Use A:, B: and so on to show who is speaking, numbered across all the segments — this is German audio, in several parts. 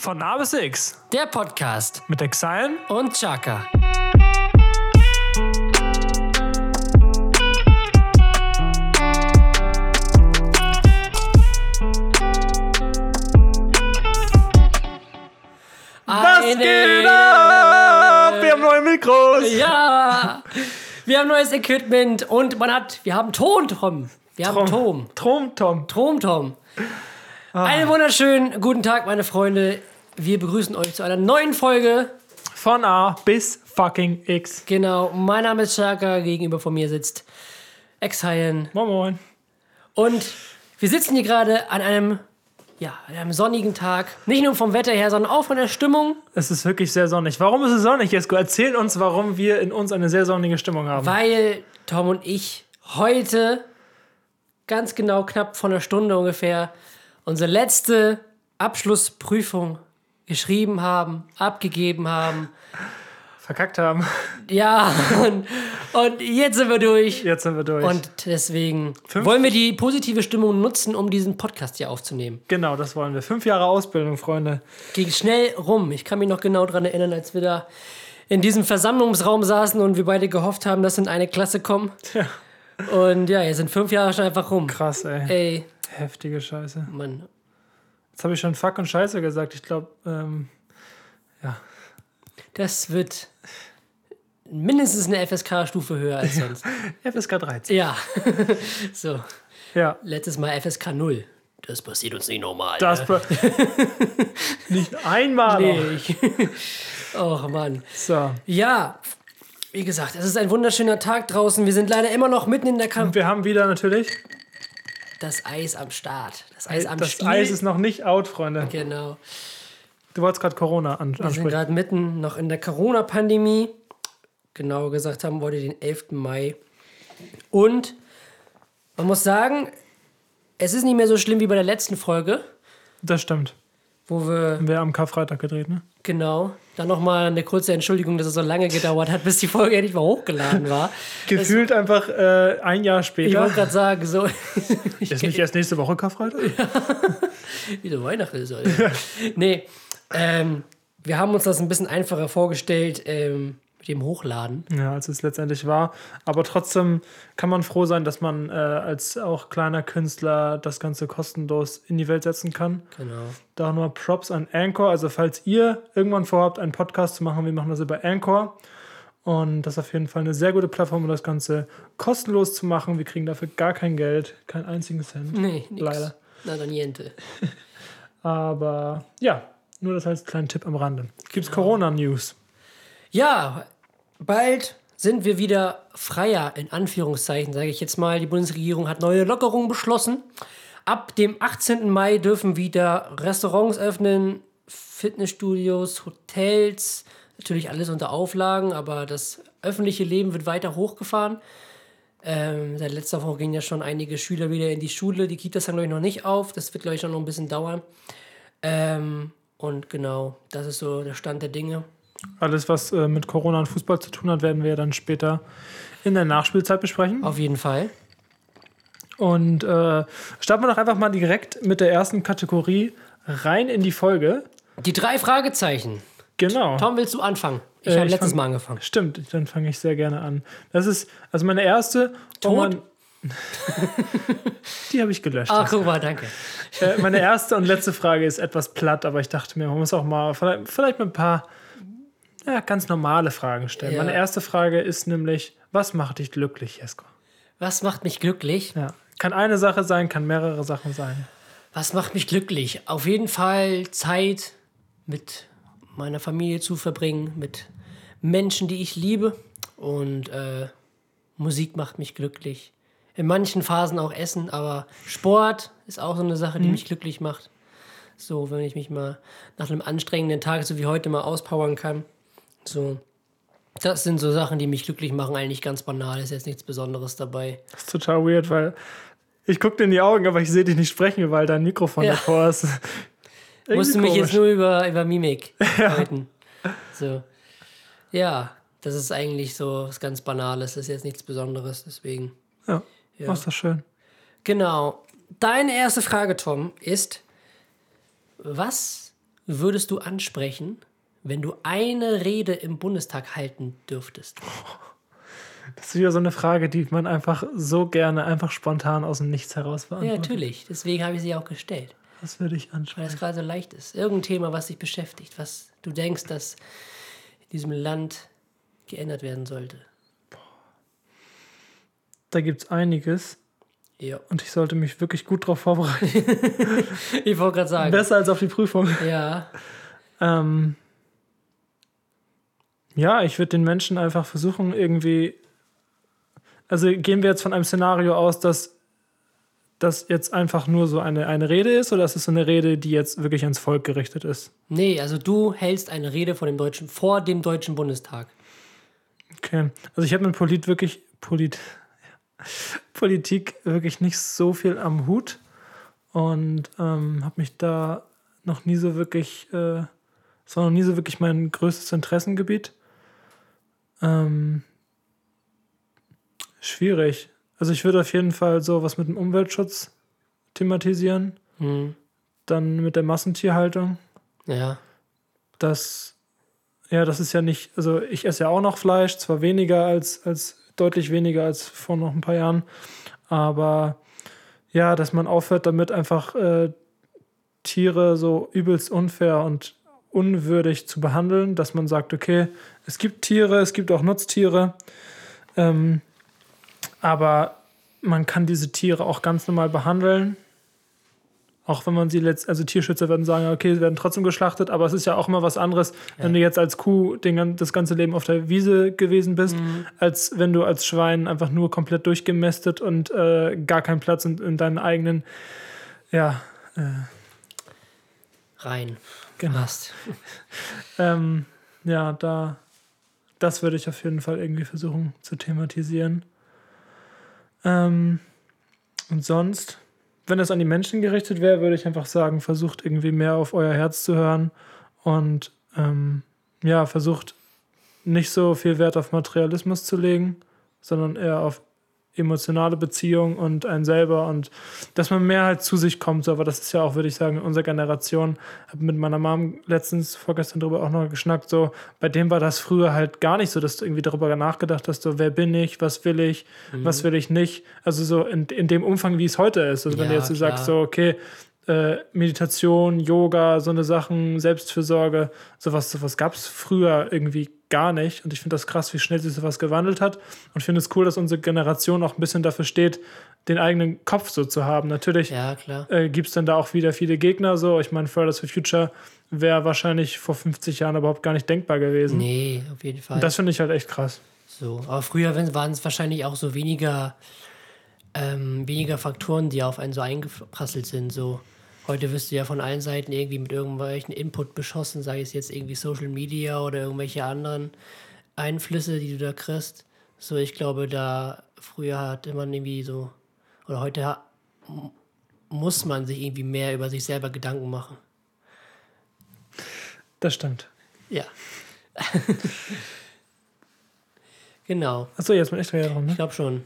A: Von A bis X
B: Der Podcast
A: mit Exile.
B: und Chaka.
A: Was
B: Eine-
A: geht ab? Wir haben neue Mikros.
B: Ja, wir haben neues Equipment und man hat, wir haben Ton, Tom. Wir haben Tom.
A: Trom, Tom.
B: Tom, Tom. Einen wunderschönen guten Tag, meine Freunde. Wir begrüßen euch zu einer neuen Folge.
A: Von A bis fucking X.
B: Genau, mein Name ist Chaka, gegenüber von mir sitzt Ex-Haien.
A: Moin Moin.
B: Und wir sitzen hier gerade an einem, ja, an einem sonnigen Tag. Nicht nur vom Wetter her, sondern auch von der Stimmung.
A: Es ist wirklich sehr sonnig. Warum ist es sonnig, Jesko? Erzähl uns, warum wir in uns eine sehr sonnige Stimmung haben.
B: Weil Tom und ich heute ganz genau knapp vor einer Stunde ungefähr unsere letzte Abschlussprüfung geschrieben haben, abgegeben haben.
A: Verkackt haben.
B: Ja, und, und jetzt sind wir durch.
A: Jetzt sind wir durch.
B: Und deswegen
A: Fünf-
B: wollen wir die positive Stimmung nutzen, um diesen Podcast hier aufzunehmen.
A: genau, das wollen wir. Fünf Jahre Ausbildung, Freunde.
B: Ging schnell rum. Ich kann mich noch genau daran erinnern, als wir da in diesem Versammlungsraum saßen und wir beide gehofft haben, dass in eine Klasse kommen.
A: Ja.
B: Und ja, jetzt sind fünf Jahre schon einfach rum.
A: Krass, ey.
B: Ey,
A: Heftige Scheiße.
B: Mann.
A: Jetzt habe ich schon Fuck und Scheiße gesagt. Ich glaube, ähm,
B: Das wird mindestens eine FSK-Stufe höher als sonst.
A: FSK 13.
B: ja. so,
A: Ja.
B: letztes Mal FSK 0. Das passiert uns nicht normal.
A: Das
B: ne?
A: nicht einmal.
B: Nee, Och, Mann.
A: So.
B: Ja, wie gesagt, es ist ein wunderschöner Tag draußen. Wir sind leider immer noch mitten in der Kampf.
A: Und wir haben wieder natürlich.
B: Das Eis am Start. Das Eis am
A: das
B: Stiel.
A: Eis ist noch nicht out, Freunde.
B: Genau.
A: Du wolltest gerade Corona an
B: Wir sind
A: ansprechen.
B: gerade mitten noch in der Corona-Pandemie. Genauer gesagt haben wir heute den 11. Mai. Und man muss sagen, es ist nicht mehr so schlimm wie bei der letzten Folge,
A: Das stimmt.
B: wo wir
A: Haben wir am Karfreitag gedreht, ne?
B: genau dann nochmal eine kurze Entschuldigung, dass es so lange gedauert hat, bis die Folge endlich mal hochgeladen war.
A: Gefühlt einfach äh, ein Jahr
B: Ich
A: später.
B: wollte gerade sagen, so
A: Ist nicht erst nächste Woche Karfreitag?
B: wie so Weihnachten ist. Alter. nee, ähm, wir haben uns das ein bisschen einfacher vorgestellt ähm, mit dem Hochladen.
A: Ja, als es letztendlich war. Aber trotzdem kann man froh sein, dass man äh, als auch kleiner Künstler das Ganze kostenlos in die Welt setzen kann.
B: Genau.
A: Da nur Props an Anchor. Also falls ihr irgendwann vorhabt, einen Podcast zu machen, wir machen das über Anchor. Und das ist auf jeden Fall eine sehr gute Plattform, um das Ganze kostenlos zu machen. Wir kriegen dafür gar kein Geld, keinen einzigen Cent.
B: Nee, nix.
A: Leider.
B: Nada niente.
A: Aber ja, nur das als kleinen Tipp am Rande. Gibt's Corona-News?
B: Ja, bald sind wir wieder freier, in Anführungszeichen, sage ich jetzt mal. Die Bundesregierung hat neue Lockerungen beschlossen. Ab dem 18. Mai dürfen wieder Restaurants öffnen, Fitnessstudios, Hotels, natürlich alles unter Auflagen, aber das öffentliche Leben wird weiter hochgefahren. Ähm, seit letzter Woche gingen ja schon einige Schüler wieder in die Schule. Die Kitas haben, glaube ich, noch nicht auf. Das wird, glaube ich, noch ein bisschen dauern. Ähm, und genau, das ist so der Stand der Dinge.
A: Alles, was äh, mit Corona und Fußball zu tun hat, werden wir dann später in der Nachspielzeit besprechen.
B: Auf jeden Fall.
A: Und äh, starten wir doch einfach mal direkt mit der ersten Kategorie rein in die Folge.
B: Die drei Fragezeichen.
A: Genau.
B: Tom, willst du anfangen? Ich
A: Äh,
B: habe letztes
A: fang-
B: Mal angefangen.
A: Stimmt, dann fange ich sehr gerne an. Das ist also meine erste. wo
B: Tot?
A: man- die habe ich gelöscht.
B: Ach, guck mal, danke.
A: Äh, meine erste und letzte Frage ist etwas platt, aber ich dachte mir, man muss auch mal vielleicht, vielleicht mal ein paar ja, ganz normale Fragen stellen.
B: Ja.
A: Meine erste Frage ist nämlich, was macht dich glücklich, Jesko?
B: Was macht mich glücklich?
A: Ja. Kann eine Sache sein, kann mehrere Sachen sein.
B: Was macht mich glücklich? Auf jeden Fall Zeit mit meiner Familie zu verbringen, mit Menschen, die ich liebe. Und äh, Musik macht mich glücklich. In manchen Phasen auch Essen, aber Sport ist auch so eine Sache, die mich glücklich macht. So, wenn ich mich mal nach einem anstrengenden Tag, so wie heute, mal auspowern kann. So, das sind so Sachen, die mich glücklich machen. Eigentlich ganz banal, ist jetzt nichts Besonderes dabei.
A: Das ist total weird, weil ich gucke dir in die Augen, aber ich sehe dich nicht sprechen, weil dein Mikrofon
B: Ja.
A: davor ist.
B: Musst du mich jetzt
A: komisch.
B: nur über, über Mimik deuten. So. Ja, das ist eigentlich so was ganz Banales. Das ist jetzt nichts Besonderes, deswegen.
A: Ja,
B: Ja.
A: ist das schön.
B: Genau. Deine erste Frage, Tom, ist: Was würdest du ansprechen, wenn du eine Rede im Bundestag halten dürftest?
A: Das ist wieder so eine Frage, die man einfach so gerne einfach spontan aus dem Nichts heraus
B: Ja,
A: beantwortet.
B: natürlich. Deswegen habe ich sie auch gestellt.
A: Was würde ich
B: Weil
A: ansprechen?
B: es gerade so leicht ist. Irgendein Thema, was dich beschäftigt, was du denkst, dass in diesem Land geändert werden sollte.
A: Da gibt es einiges
B: Ja.
A: und ich sollte mich wirklich gut darauf vorbereiten.
B: Ich wollte gerade sagen.
A: Besser als auf die Prüfung.
B: Ja.
A: Ähm, ja, ich würde den Menschen einfach versuchen, irgendwie. Also gehen wir jetzt von einem Szenario aus, dass das jetzt einfach nur so eine, eine Rede ist oder ist es so eine Rede, die jetzt wirklich ans Volk gerichtet ist?
B: Nee, also du hältst eine Rede vor dem Deutschen, vor dem Deutschen Bundestag.
A: Okay. Also ich habe mit Polit wirklich Polit, Politik wirklich nicht so viel am Hut und ähm, habe mich da noch nie so wirklich, äh, es war noch nie so wirklich mein größtes Interessengebiet. Ähm, schwierig. Also ich würde auf jeden Fall so was mit dem Umweltschutz thematisieren,
B: Hm.
A: dann mit der Massentierhaltung.
B: Ja.
A: das, ja, das ist ja nicht, also ich esse ja auch noch Fleisch, zwar weniger als, als deutlich weniger als vor noch ein paar Jahren, aber ja, dass man aufhört damit einfach äh, Tiere so übelst unfair und unwürdig zu behandeln, dass man sagt, okay, es gibt Tiere, es gibt auch Nutztiere, ähm, aber man kann diese Tiere auch ganz normal behandeln. Auch wenn man sie letzt, also Tierschützer werden sagen, okay, sie werden trotzdem geschlachtet, aber es ist ja auch immer was anderes, wenn du jetzt als Kuh den, das ganze Leben auf der Wiese gewesen bist, als wenn du als Schwein einfach nur komplett durchgemästet und äh, gar keinen Platz in, in deinen eigenen, ja,
B: Rein.
A: Genau.
B: Hast.
A: ähm, ja, da, das würde ich auf jeden Fall irgendwie versuchen zu thematisieren. Ähm, und sonst, wenn es an die Menschen gerichtet wäre, würde ich einfach sagen, versucht irgendwie mehr auf euer Herz zu hören und ähm, ja, versucht nicht so viel Wert auf Materialismus zu legen, sondern eher auf emotionale Beziehung und ein selber und dass man mehr halt zu sich kommt. So, aber das ist ja auch, würde ich sagen, in unserer Generation. Habe mit meiner Mom letztens, vorgestern drüber auch noch geschnackt. So, bei dem war das früher halt gar nicht so, dass du irgendwie darüber nachgedacht hast, so, wer bin ich, was will ich, was will ich nicht. Also so in, in dem Umfang, wie es heute ist. Also wenn du jetzt so sagst, so, okay, äh, Meditation, Yoga, so eine Sachen, Selbstfürsorge, sowas, sowas gab es früher irgendwie gar nicht. Und ich finde das krass, wie schnell sich sowas gewandelt hat. Und finde es cool, dass unsere Generation auch ein bisschen dafür steht, den eigenen Kopf so zu haben. Natürlich
B: Ja,
A: äh, gibt es dann da auch wieder viele Gegner. So, ich meine, Fridays for Future wäre wahrscheinlich vor 50 Jahren überhaupt gar nicht denkbar gewesen.
B: Nee, auf jeden Fall.
A: Und das finde ich halt echt krass.
B: So, aber früher waren es wahrscheinlich auch so weniger, ähm, weniger Faktoren, die auf einen so eingeprasselt sind. So, heute wirst du ja von allen Seiten irgendwie mit irgendwelchen Input beschossen, sei es jetzt irgendwie Social Media oder irgendwelche anderen Einflüsse, die du da kriegst. So, ich glaube, da früher hatte man irgendwie so, oder heute muss man sich irgendwie mehr über sich selber Gedanken machen.
A: Das stimmt.
B: Ja. genau,
A: Achso, jetzt bin ich wieder dran. Ne?
B: ich glaube schon.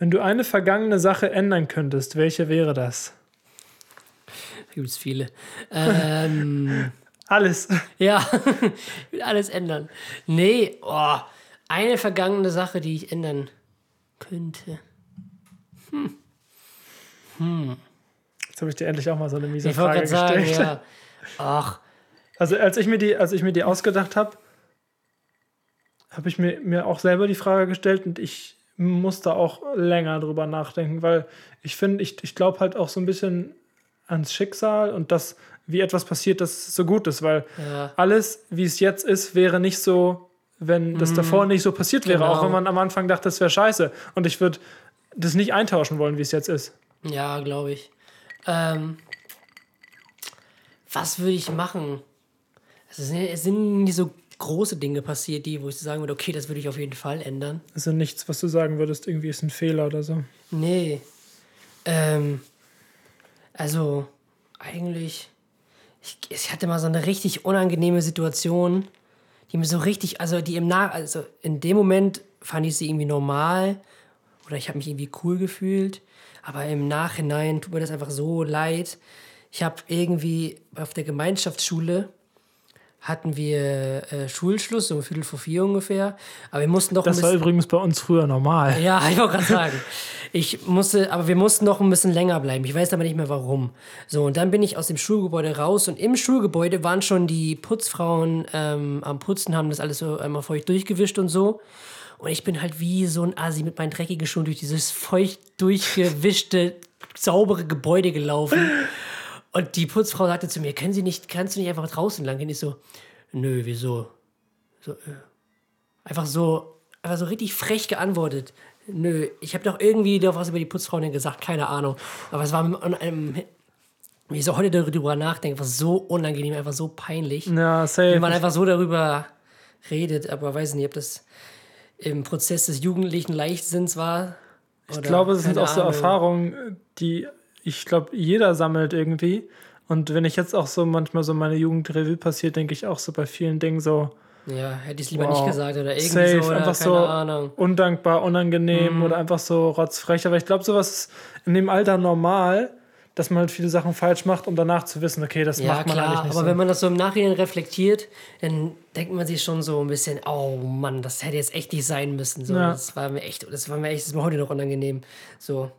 A: Wenn du eine vergangene Sache ändern könntest, welche wäre das?
B: Da gibt es viele. Ähm.
A: Alles.
B: Ja, ich will alles ändern. Nee, oh, eine vergangene Sache, die ich ändern könnte.
A: Jetzt habe ich dir endlich auch mal so eine miese
B: Ich
A: Frage
B: sagen,
A: gestellt.
B: ja. Ach,
A: Also als ich mir die, als ich mir die ausgedacht habe, habe ich mir, mir auch selber die Frage gestellt und ich musste auch länger drüber nachdenken, weil ich finde, ich, ich glaube halt auch so ein bisschen ans Schicksal und das, wie etwas passiert, dass es so gut ist, weil
B: ja.
A: alles, wie es jetzt ist, wäre nicht so, wenn das davor nicht so passiert wäre,
B: Genau.
A: auch wenn man am Anfang dachte, das wäre scheiße. Und ich würde das nicht eintauschen wollen, wie es jetzt ist.
B: Ja, glaube ich. Ähm, was würde ich machen? Es sind, es sind nie so große Dinge passiert, die, wo ich sagen würde, okay, das würde ich auf jeden Fall ändern.
A: Also nichts, was du sagen würdest, irgendwie ist ein Fehler oder so.
B: Nee. Ähm, also, eigentlich, ich, ich hatte mal so eine richtig unangenehme Situation, die mir so richtig, also die im Nach, also in dem Moment fand ich sie irgendwie normal oder ich habe mich irgendwie cool gefühlt, aber im Nachhinein tut mir das einfach so leid. ich habe irgendwie auf der Gemeinschaftsschule hatten wir äh, Schulschluss, so um Viertel vor vier ungefähr. Aber wir mussten doch ein
A: Das war übrigens bei uns früher normal.
B: ja, ich wollte gerade sagen. Ich musste, aber wir mussten noch ein bisschen länger bleiben. Ich weiß aber nicht mehr warum. So, und dann bin ich aus dem Schulgebäude raus und im Schulgebäude waren schon die Putzfrauen ähm, am Putzen, haben das alles so einmal feucht durchgewischt und so. Und ich bin halt wie so ein Asi mit meinen dreckigen Schuhen durch dieses feucht durchgewischte, saubere Gebäude gelaufen. Und die Putzfrau sagte zu mir, können Sie nicht, kannst du nicht einfach draußen lang gehen? Ich so, nö, wieso? So, äh, einfach so, einfach so richtig frech geantwortet. Nö, ich habe doch irgendwie doch was über die Putzfrau denn gesagt, keine Ahnung. Aber es war mit einem, wie ich so heute darüber nachdenke, was so unangenehm, einfach so peinlich.
A: Ja,
B: Wenn
A: safe.
B: man einfach so darüber redet, aber weiß nicht, ob das im Prozess des jugendlichen Leichtsinns war.
A: Ich glaube, es sind auch so Erfahrungen, die ich glaube, jeder sammelt irgendwie. Und wenn ich jetzt auch so manchmal so meine Jugendrevue passiert, denke ich auch so bei vielen Dingen so,
B: Ja, hätte ich es lieber
A: Wow.
B: nicht gesagt oder irgendwie
A: safe,
B: so. Oder
A: einfach so
B: Ahnung. Mhm.
A: undankbar, unangenehm oder einfach so rotzfrech. Aber ich glaube, sowas ist in dem Alter normal, dass man halt viele Sachen falsch macht, um danach zu wissen, okay, das
B: Ja,
A: macht man
B: klar,
A: eigentlich nicht
B: aber
A: so.
B: wenn man das so im Nachhinein reflektiert, dann denkt man sich schon so ein bisschen, oh Mann, das hätte jetzt echt nicht sein müssen. So,
A: Ja.
B: Das war mir echt, das war mir echt, das ist mir heute noch unangenehm. So.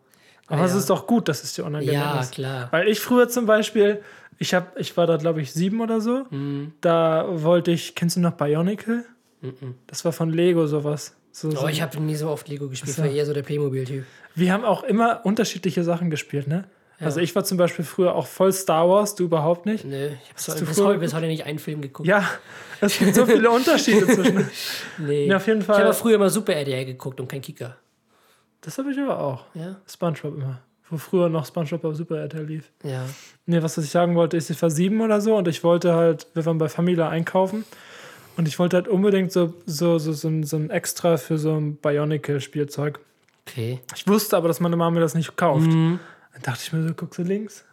A: Aber es
B: ja.
A: ist doch gut, dass es dir unangenehm
B: Ja,
A: ist.
B: klar.
A: Weil ich früher zum Beispiel, ich, hab, ich war da, glaube ich, sieben oder so.
B: Mhm.
A: Da wollte ich, kennst du noch Bionicle? Das war von Lego sowas. So, so.
B: Oh, ich habe nie so oft Lego gespielt, war eher so der Playmobil-Typ.
A: Wir haben auch immer unterschiedliche Sachen gespielt, ne? Also ich war zum Beispiel früher auch voll Star Wars, du überhaupt nicht.
B: Nö, ich habe
A: du
B: bis, heute- bis heute nicht einen Film geguckt.
A: Ja, es gibt so viele Unterschiede zwischen.
B: nee.
A: Ja, auf jeden
B: Ich
A: Fall.
B: habe früher immer Super RTL geguckt und kein Kicker.
A: Das habe ich aber auch.
B: Ja?
A: Spongebob immer. Wo früher noch Spongebob auf Super RTL lief.
B: Ja.
A: Nee, was ich sagen wollte, ist, ich war sieben oder so und ich wollte halt, wir waren bei Familie einkaufen und ich wollte halt unbedingt so, so, so, so, ein, so ein Extra für so ein Bionicle-Spielzeug.
B: Okay.
A: Ich wusste aber, dass meine Mama mir das nicht kauft. Dann dachte ich mir so, guckst du links,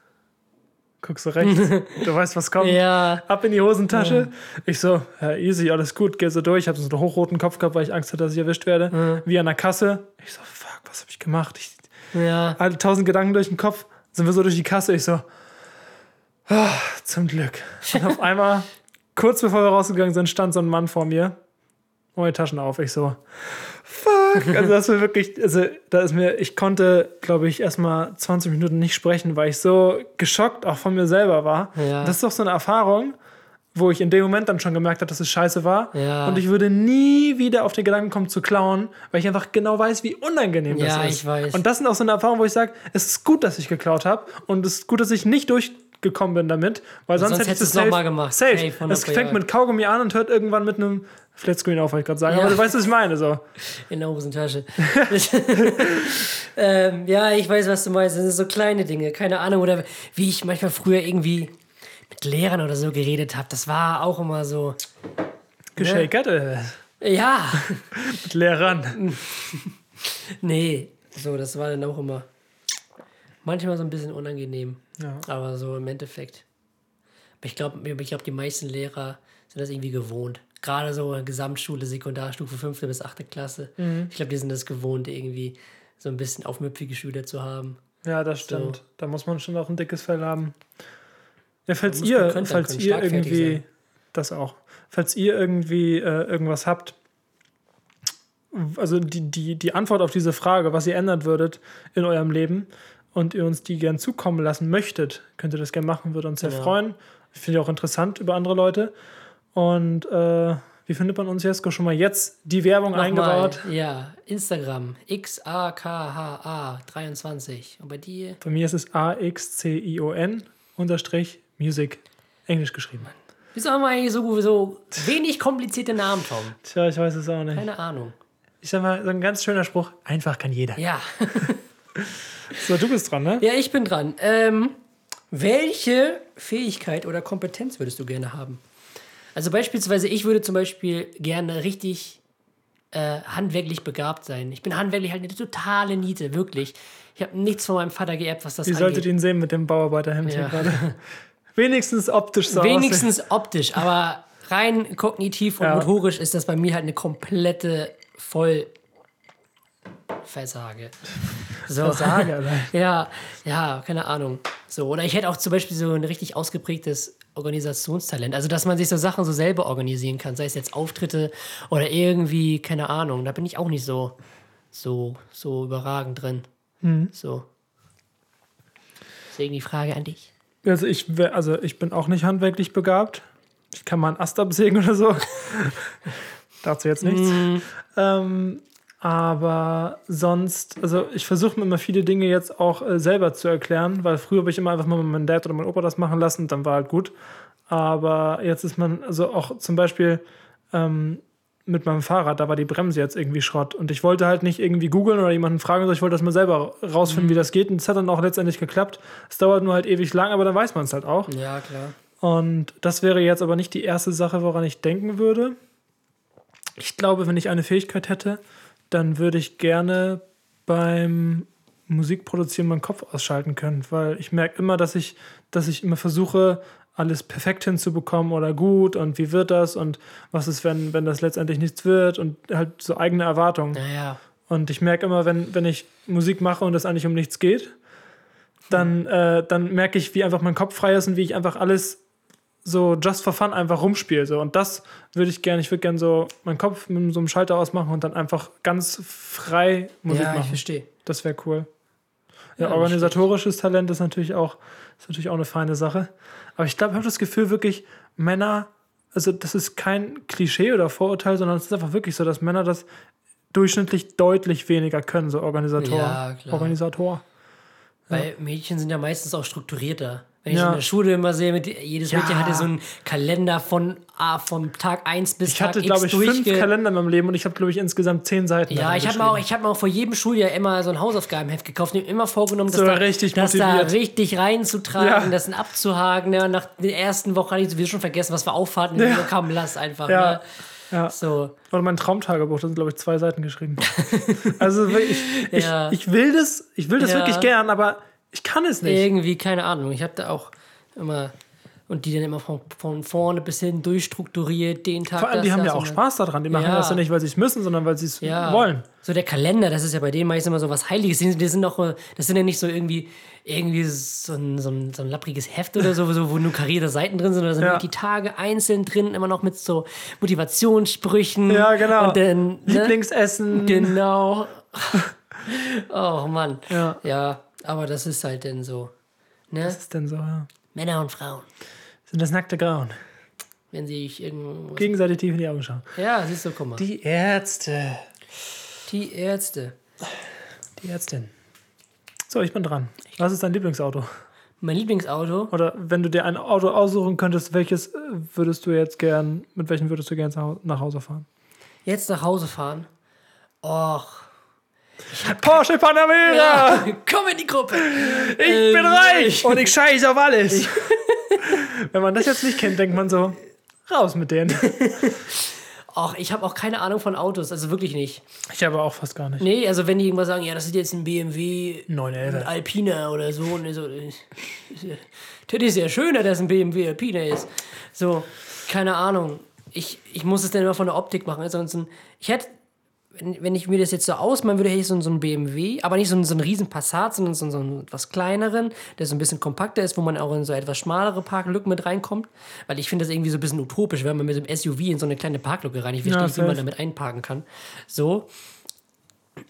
A: guckst du rechts, du weißt, was kommt.
B: Ja.
A: Ab in die Hosentasche. Ich so, ja, easy, alles gut, geh so durch. Ich habe so einen hochroten Kopf gehabt, weil ich Angst hatte, dass ich erwischt werde. Wie an der Kasse. Ich so, was habe ich gemacht? Ich
B: Ja.
A: hatte tausend Gedanken durch den Kopf. Sind wir so durch die Kasse. Ich so, ah, zum Glück. Und auf einmal, kurz bevor wir rausgegangen sind, stand so ein Mann vor mir. Meine Taschen auf. Ich so, fuck. Also das war wirklich, also da ist mir, ich konnte, glaube ich, erstmal 20 Minuten nicht sprechen, weil ich so geschockt auch von mir selber war.
B: Ja.
A: Das ist doch so eine Erfahrung, wo ich in dem Moment dann schon gemerkt habe, dass es scheiße war.
B: Ja.
A: Und ich würde nie wieder auf den Gedanken kommen zu klauen, weil ich einfach genau weiß, wie unangenehm das
B: Ja,
A: ist.
B: ich weiß.
A: Und das sind auch so eine Erfahrung, wo ich sage, es ist gut, dass ich geklaut habe und es ist gut, dass ich nicht durchgekommen bin damit, weil sonst,
B: sonst
A: hätte ich das
B: es noch
A: safe-
B: mal gemacht.
A: Safe.
B: 100
A: es fängt mit Kaugummi an und hört irgendwann mit einem Flatscreen auf, wollte ich gerade sagen.
B: Ja.
A: Aber du weißt, was ich meine. So.
B: In der Hosentasche. ähm, ja, ich weiß, was du meinst. Das sind so kleine Dinge, keine Ahnung. Oder wie ich manchmal früher irgendwie mit Lehrern oder so geredet habe. Das war auch immer so.
A: Geschakert äh,
B: Ja,
A: mit Lehrern.
B: nee. So, das war dann auch immer manchmal so ein bisschen unangenehm.
A: Ja.
B: Aber so im Endeffekt. Aber ich glaube, ich glaub, die meisten Lehrer sind das irgendwie gewohnt. Gerade so in Gesamtschule, Sekundarstufe 5. bis 8. Klasse. Ich glaube, die sind das gewohnt, irgendwie so ein bisschen aufmüpfige Schüler zu haben.
A: Ja, das stimmt. Da muss man schon auch ein dickes Fell haben. Ja, falls ihr, falls ihr irgendwie, das auch, falls ihr irgendwie äh, irgendwas habt, also die, die, die Antwort auf diese Frage, was ihr ändern würdet in eurem Leben und ihr uns die gern zukommen lassen möchtet, könnt ihr das gerne machen, würde uns sehr
B: Genau.
A: freuen. Ich finde auch interessant über andere Leute. Und äh, wie findet man uns, Jesko? Schon mal jetzt die Werbung eingebaut.
B: Nochmal, ja, Instagram, XAKHA23. Und bei dir?
A: Bei mir ist es A-X-C-I-O-N unterstrich Music. Englisch geschrieben.
B: Wieso haben wir eigentlich so, so wenig komplizierte Namen, Tom?
A: Tja, ich weiß es auch nicht.
B: Keine Ahnung.
A: Ich sag mal, so ein ganz schöner Spruch. Einfach kann jeder.
B: Ja.
A: So, du bist dran, ne?
B: Ja, ich bin dran. Ähm, welche Fähigkeit oder Kompetenz würdest du gerne haben? Also beispielsweise, ich würde zum Beispiel gerne richtig äh, handwerklich begabt sein. Ich bin handwerklich halt eine totale Niete, wirklich. Ich habe nichts von meinem Vater geerbt, was das
A: Ihr
B: angeht.
A: solltet ihn sehen mit dem Bauarbeiterhemdchen
B: Ja.
A: gerade. Wenigstens optisch so aussehen.
B: Wenigstens optisch, aber rein kognitiv und
A: Ja.
B: motorisch ist das bei mir halt eine komplette Vollversage. So.
A: Versage,
B: ja, ja, keine Ahnung. So, oder ich hätte auch zum Beispiel so ein richtig ausgeprägtes Organisationstalent. Also, dass man sich so Sachen so selber organisieren kann, sei es jetzt Auftritte oder irgendwie, keine Ahnung. Da bin ich auch nicht so, so, so überragend drin.
A: Mhm.
B: So. Deswegen die Frage an dich.
A: Also ich, wär- also ich bin auch nicht handwerklich begabt. Ich kann mal einen Ast absägen oder so. Dazu jetzt nichts. Ähm, aber sonst, also ich versuche mir immer viele Dinge jetzt auch äh, selber zu erklären, weil früher habe ich immer einfach mal meinen Dad oder meinen Opa das machen lassen und dann war halt gut. Aber jetzt ist man, also auch zum Beispiel ähm, mit meinem Fahrrad, da war die Bremse jetzt irgendwie Schrott. Und ich wollte halt nicht irgendwie googeln oder jemanden fragen, sondern ich wollte das mal selber rausfinden, wie das geht. Und das hat dann auch letztendlich geklappt. Es dauert nur halt ewig lang, aber dann weiß man es halt auch.
B: Ja, klar.
A: Und das wäre jetzt aber nicht die erste Sache, woran ich denken würde. Ich glaube, wenn ich eine Fähigkeit hätte, dann würde ich gerne beim Musikproduzieren meinen Kopf ausschalten können, weil ich merke immer, dass ich, dass ich immer versuche, alles perfekt hinzubekommen oder gut und wie wird das und was ist, wenn, wenn das letztendlich nichts wird und halt so eigene Erwartungen.
B: Naja.
A: Und ich merke immer, wenn, wenn ich Musik mache und es eigentlich um nichts geht, dann, äh, dann merke ich, wie einfach mein Kopf frei ist und wie ich einfach alles so just for fun einfach rumspiele. So. Und das würde ich gerne, ich würde gerne so meinen Kopf mit so einem Schalter ausmachen und dann einfach ganz frei Musik
B: Ja, ich
A: machen.
B: verstehe.
A: Das wäre cool. Ja,
B: Ja,
A: organisatorisches Talent ist natürlich auch, ist natürlich auch eine feine Sache. Aber ich glaube, ich habe das Gefühl, wirklich Männer, also das ist kein Klischee oder Vorurteil, sondern es ist einfach wirklich so, dass Männer das durchschnittlich deutlich weniger können, so Organisator.
B: Ja, klar.
A: Organisator.
B: Weil Mädchen sind ja meistens auch strukturierter. Wenn ich
A: Ja.
B: in der Schule immer sehe, mit, jedes
A: Ja.
B: Mädchen hatte so einen Kalender von ah, vom Tag 1 bis
A: Ich
B: Tag
A: hatte,
B: X
A: glaube ich, fünf Kalender in meinem Leben und ich habe, glaube ich, insgesamt zehn Seiten.
B: Ja, ich habe mir, auch- ich hab mir auch vor jedem Schuljahr immer so ein Hausaufgabenheft gekauft und mir immer vorgenommen, dass,
A: So
B: da,
A: richtig
B: das da richtig reinzutragen,
A: Ja.
B: das dann abzuhaken. Ne? Und nach der ersten Woche hatte ich sowieso schon vergessen, was wir auffahrten.
A: Ja.
B: Kam, lass einfach.
A: Ja.
B: Ne?
A: Ja.
B: So.
A: Oder mein Traumtagebuch, da sind, glaube ich, zwei Seiten geschrieben. also wirklich, ich,
B: Ja.
A: ich, ich will das, ich will das
B: Ja.
A: wirklich gern, aber ich kann es nicht.
B: Irgendwie, keine Ahnung. Ich habe da auch immer. Und die dann immer von, von vorne bis hin durchstrukturiert, den Tag.
A: Vor allem, die
B: das,
A: haben
B: das
A: ja auch Spaß daran. Die machen
B: Ja.
A: das ja nicht, weil sie es müssen, sondern weil sie es
B: Ja.
A: wollen.
B: So der Kalender, das ist ja bei denen meistens immer so was Heiliges. Die sind äh, das sind ja nicht so irgendwie, irgendwie so ein, so ein, so ein lappriges Heft oder so, so, wo nur karierte Seiten drin sind, sondern da sind
A: Ja.
B: die Tage einzeln drin, immer noch mit so Motivationssprüchen.
A: Ja, genau.
B: Und dann, ne?
A: Lieblingsessen.
B: Genau. oh Mann.
A: Ja.
B: Ja, aber das ist halt dann so. Ne?
A: Was ist denn so? Ja.
B: Männer und Frauen,
A: Sind das nackte Grauen?
B: wenn sie sich irgendwo.
A: Gegenseitig tief in die Augen schauen.
B: Ja, siehst du, guck mal.
A: Die Ärzte.
B: Die Ärzte.
A: Die Ärztin. So, ich bin dran. Was ist dein Lieblingsauto?
B: Mein Lieblingsauto.
A: Oder wenn du dir ein Auto aussuchen könntest, welches äh, würdest du jetzt gern, mit welchem würdest du gern nach Hause fahren?
B: Jetzt nach Hause fahren. Och.
A: Porsche Panamera!
B: Ja, komm in die Gruppe.
A: Ich bin reich und ich scheiße auf alles. Wenn man das jetzt nicht kennt, denkt man so, raus mit denen.
B: Och, ich habe auch keine Ahnung von Autos, also wirklich nicht.
A: Ich aber auch fast gar nicht.
B: Nee, also wenn die irgendwas sagen, ja, das ist jetzt ein BMW
A: 911.
B: Alpina oder so, und so das ist ja schöner, dass ein BMW Alpina ist. So, keine Ahnung. Ich, ich muss es dann immer von der Optik machen. Ansonsten, ich hätte, wenn, wenn ich mir das jetzt so ausmalen würde, hätte ich so, so einen BMW, aber nicht so einen, so einen riesen Passat, sondern so, so einen etwas kleineren, der so ein bisschen kompakter ist, wo man auch in so etwas schmalere Parklücken mit reinkommt. Weil ich finde das irgendwie so ein bisschen utopisch, wenn man mit dem SUV in so eine kleine Parklücke rein. Ich verstehe
A: Ja,
B: nicht, wie man damit einparken kann. So.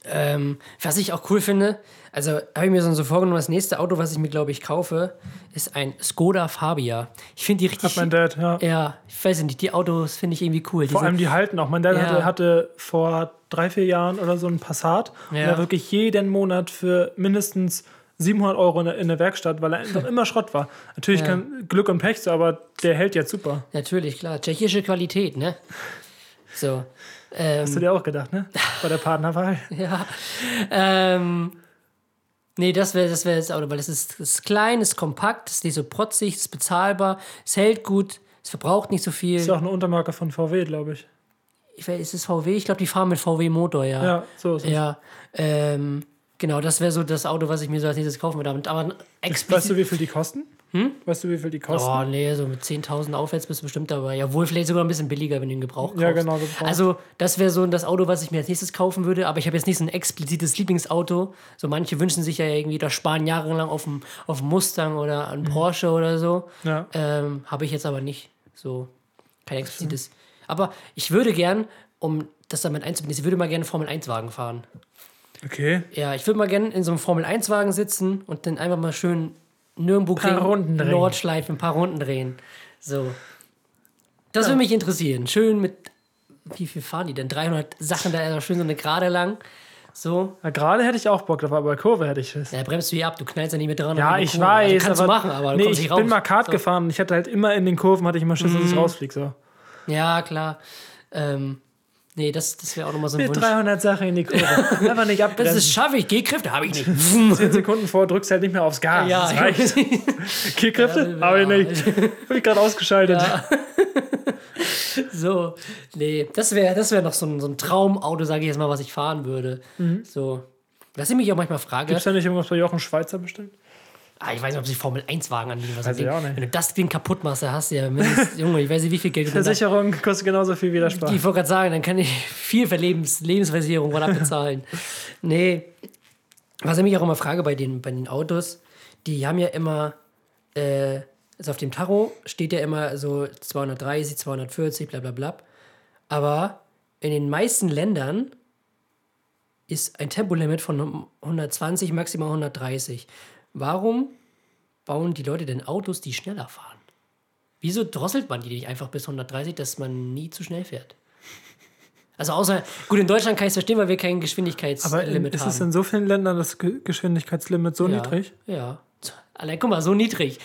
B: Ähm, was ich auch cool finde, also habe ich mir so, so vorgenommen, das nächste Auto, was ich mir, glaube ich, kaufe, ist ein Skoda Fabia. Ich finde die richtig.
A: Hat mein Dad, ja.
B: ja, ich weiß nicht, die Autos finde ich irgendwie cool. Die
A: Vor
B: sind-
A: allem die halten auch. Mein Dad
B: Ja.
A: hatte, hatte vor drei, vier Jahren oder so einen Passat. Und
B: Ja.
A: er wirklich jeden Monat für mindestens 700 Euro in der, der Werkstatt, weil er einfach immer Schrott war. Natürlich
B: Ja.
A: kann Glück und Pech so, aber der hält jetzt super.
B: Natürlich, klar. Tschechische Qualität, ne? So. Ähm,
A: Hast du dir auch gedacht, ne? Bei der Partnerwahl.
B: ja. Ähm, nee, das wäre das wär das Auto, weil das ist, ist klein, ist kompakt, ist nicht so protzig, ist bezahlbar, es hält gut, es verbraucht nicht so viel.
A: Ist ja auch eine Untermarke von VW, glaube ich.
B: Ich weiß, ist es VW? Ich glaube, die fahren mit VW-Motor, ja.
A: Ja, so ist es.
B: Ja, ähm, genau, das wäre so das Auto, was ich mir so als nächstes kaufen würde. Aber
A: Weißt
B: explizit.
A: du, wie viel die kosten? Weißt du, wie viel die kosten?
B: Oh, nee, so mit 10.000 aufwärts bist du bestimmt dabei. Ja, wohl vielleicht sogar ein bisschen billiger, wenn du den Gebrauch kaufst.
A: Ja, genau, Gebrauch.
B: Also, das wäre so das Auto, was ich mir als nächstes kaufen würde. Aber ich habe jetzt nicht so ein explizites Lieblingsauto. So manche wünschen sich ja irgendwie, da sparen jahrelang auf dem, auf dem Mustang oder einen Porsche oder so.
A: Mhm. Ja.
B: Ähm, habe ich jetzt aber nicht. So, kein explizites. Aber ich würde gern, um das damit einzubinden, ich würde mal gerne einen Formel-1-Wagen fahren.
A: Okay.
B: Ja, ich würde mal gerne in so einem Formel-1-Wagen sitzen und dann einfach mal schön Nürnberg
A: Paar Runden drehen.
B: Nordschleife, ein paar Runden drehen. So. Das würde mich interessieren. Schön mit, wie viel fahren die denn? 300 Sachen da also schön so eine Gerade lang. So.
A: Na, gerade hätte ich auch Bock drauf, aber bei Kurve hätte ich Schiss.
B: Da bremst du hier ab, du knallst ja nicht mit 300
A: Ja, ich
B: Kurve.
A: weiß.
B: Also kannst
A: aber,
B: du machen, aber du
A: nee,
B: kommst
A: ich bin mal Kart
B: so.
A: gefahren und ich hatte halt immer in den Kurven, hatte ich immer Schiss, dass
B: Mhm.
A: ich rausfliege. So.
B: Ja, klar. Ähm, nee, das, das wäre auch nochmal so ein
A: Mit
B: Wunsch.
A: 300 Sachen in die Kurve. Einfach nicht
B: Das
A: abbremsen.
B: ist schaffe ich. Gehkräfte habe ich nicht.
A: 10 Sekunden vor, drückst halt nicht mehr aufs Gas.
B: ja,
A: das reicht. Kehlkräfte?
B: Ja,
A: Habe ich
B: ja.
A: nicht. Habe ich gerade ausgeschaltet.
B: So, nee, das wäre das wär noch so ein, so ein Traumauto, sage ich jetzt mal, was ich fahren würde.
A: Mhm.
B: So. Was ich mich auch manchmal frage,
A: Gibt es da nicht irgendwas bei Jochen Schweizer bestimmt?
B: Ah, ich weiß nicht, ob sich Formel 1 Wagen anbieten. Was
A: Weiß ich auch nicht.
B: Wenn du das Ding kaputt machst, dann hast du ja mindestens, Junge, ich weiß nicht, wie viel Geld du denn da
A: Versicherung kostet genauso viel wie der Spaß.
B: Ich wollte gerade sagen, dann kann ich viel für Lebens Lebensversicherung von abbezahlen. nee. Was ich mich auch immer frage bei den, bei den Autos, die haben ja immer, äh, also auf dem Tacho steht ja immer so 230, 240, bla bla bla. Aber in den meisten Ländern ist ein Tempolimit von 120, maximal 130. Warum bauen die Leute denn Autos, die schneller fahren? Wieso drosselt man die nicht einfach bis 130, dass man nie zu schnell fährt? Also außer, gut, in Deutschland kann ich es verstehen, weil wir kein
A: Aber in,
B: Geschwindigkeitslimit
A: ist
B: haben.
A: es in so vielen Ländern das Ge Geschwindigkeitslimit so
B: ja,
A: niedrig?
B: Ja. Allein, guck mal, so niedrig.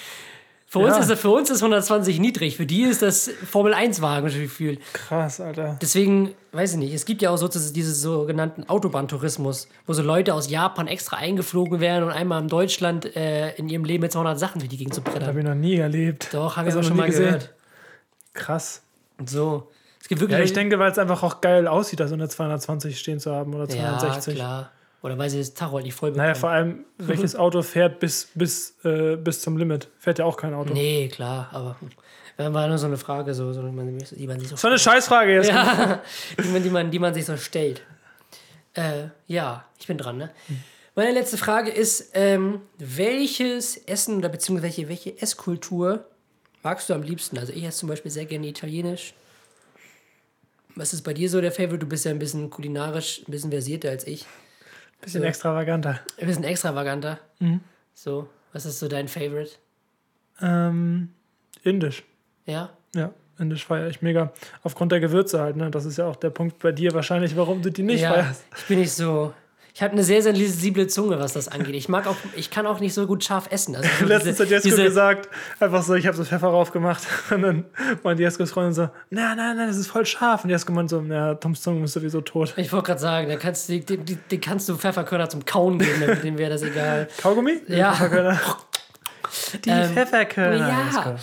B: Für uns,
A: Ja.
B: ist, das- für uns ist 120 niedrig, für die ist das Formel-1-Wagen gefühlt.
A: Krass, Alter.
B: Deswegen, weiß ich nicht, es gibt ja auch so diesen sogenannten Autobahntourismus, wo so Leute aus Japan extra eingeflogen werden und einmal in Deutschland äh, in ihrem Leben mit 200 Sachen durch die Gegend zu brettern.
A: Habe ich noch nie erlebt.
B: Doch, habe ich auch schon mal
A: gesehen.
B: gehört.
A: Krass.
B: Und so. Es gibt wirklich
A: Ja, ich denke, weil es einfach auch geil aussieht, da so eine 220 stehen zu haben oder
B: ja,
A: 260.
B: klar. Oder weil sie das Tacho halt nicht voll bekommen.
A: naja, vor allem, welches Auto fährt bis, bis, äh, bis zum Limit? Fährt ja auch kein Auto.
B: Nee, klar, aber dann war nur so eine Frage, so, so, die, man, die man sich so
A: Das war eine Scheißfrage jetzt.
B: ja, die, man, die, man, die man sich so stellt. Äh, ja, ich bin dran, ne? Meine letzte Frage ist, ähm, welches Essen oder beziehungsweise welche Esskultur magst du am liebsten? Also ich esse zum Beispiel sehr gerne Italienisch. Was ist bei dir so der Favorite? Du bist ja ein bisschen kulinarisch, ein bisschen versierter als ich.
A: Bisschen
B: So.
A: extravaganter.
B: Ein bisschen extravaganter.
A: Mhm.
B: So, was ist so dein Favorite?
A: Ähm, Indisch.
B: Ja?
A: Ja, Indisch feiere ich mega. Aufgrund der Gewürze halt, ne? Das ist ja auch der Punkt bei dir wahrscheinlich, warum du die nicht
B: ja,
A: feierst.
B: ich bin nicht so. Ich habe eine sehr sensible Zunge, was das angeht. Ich mag auch, ich kann auch nicht so gut scharf essen. Also so
A: Letztens
B: diese-
A: hat Jesko gesagt, einfach so, ich habe so Pfeffer drauf gemacht. Und dann meinte Jeskos Freundin so, nein, nein, nein, das ist voll scharf. Und Jesko meinte so, ja, Toms Zunge ist sowieso tot.
B: Ich wollte gerade sagen, da kannst du, die, die, die kannst du Pfefferkörner zum Kauen geben, dem wäre das egal.
A: Kaugummi?
B: Ja.
A: Pfefferkörner. Die
B: Ähm,
A: Pfefferkörner.
B: ja.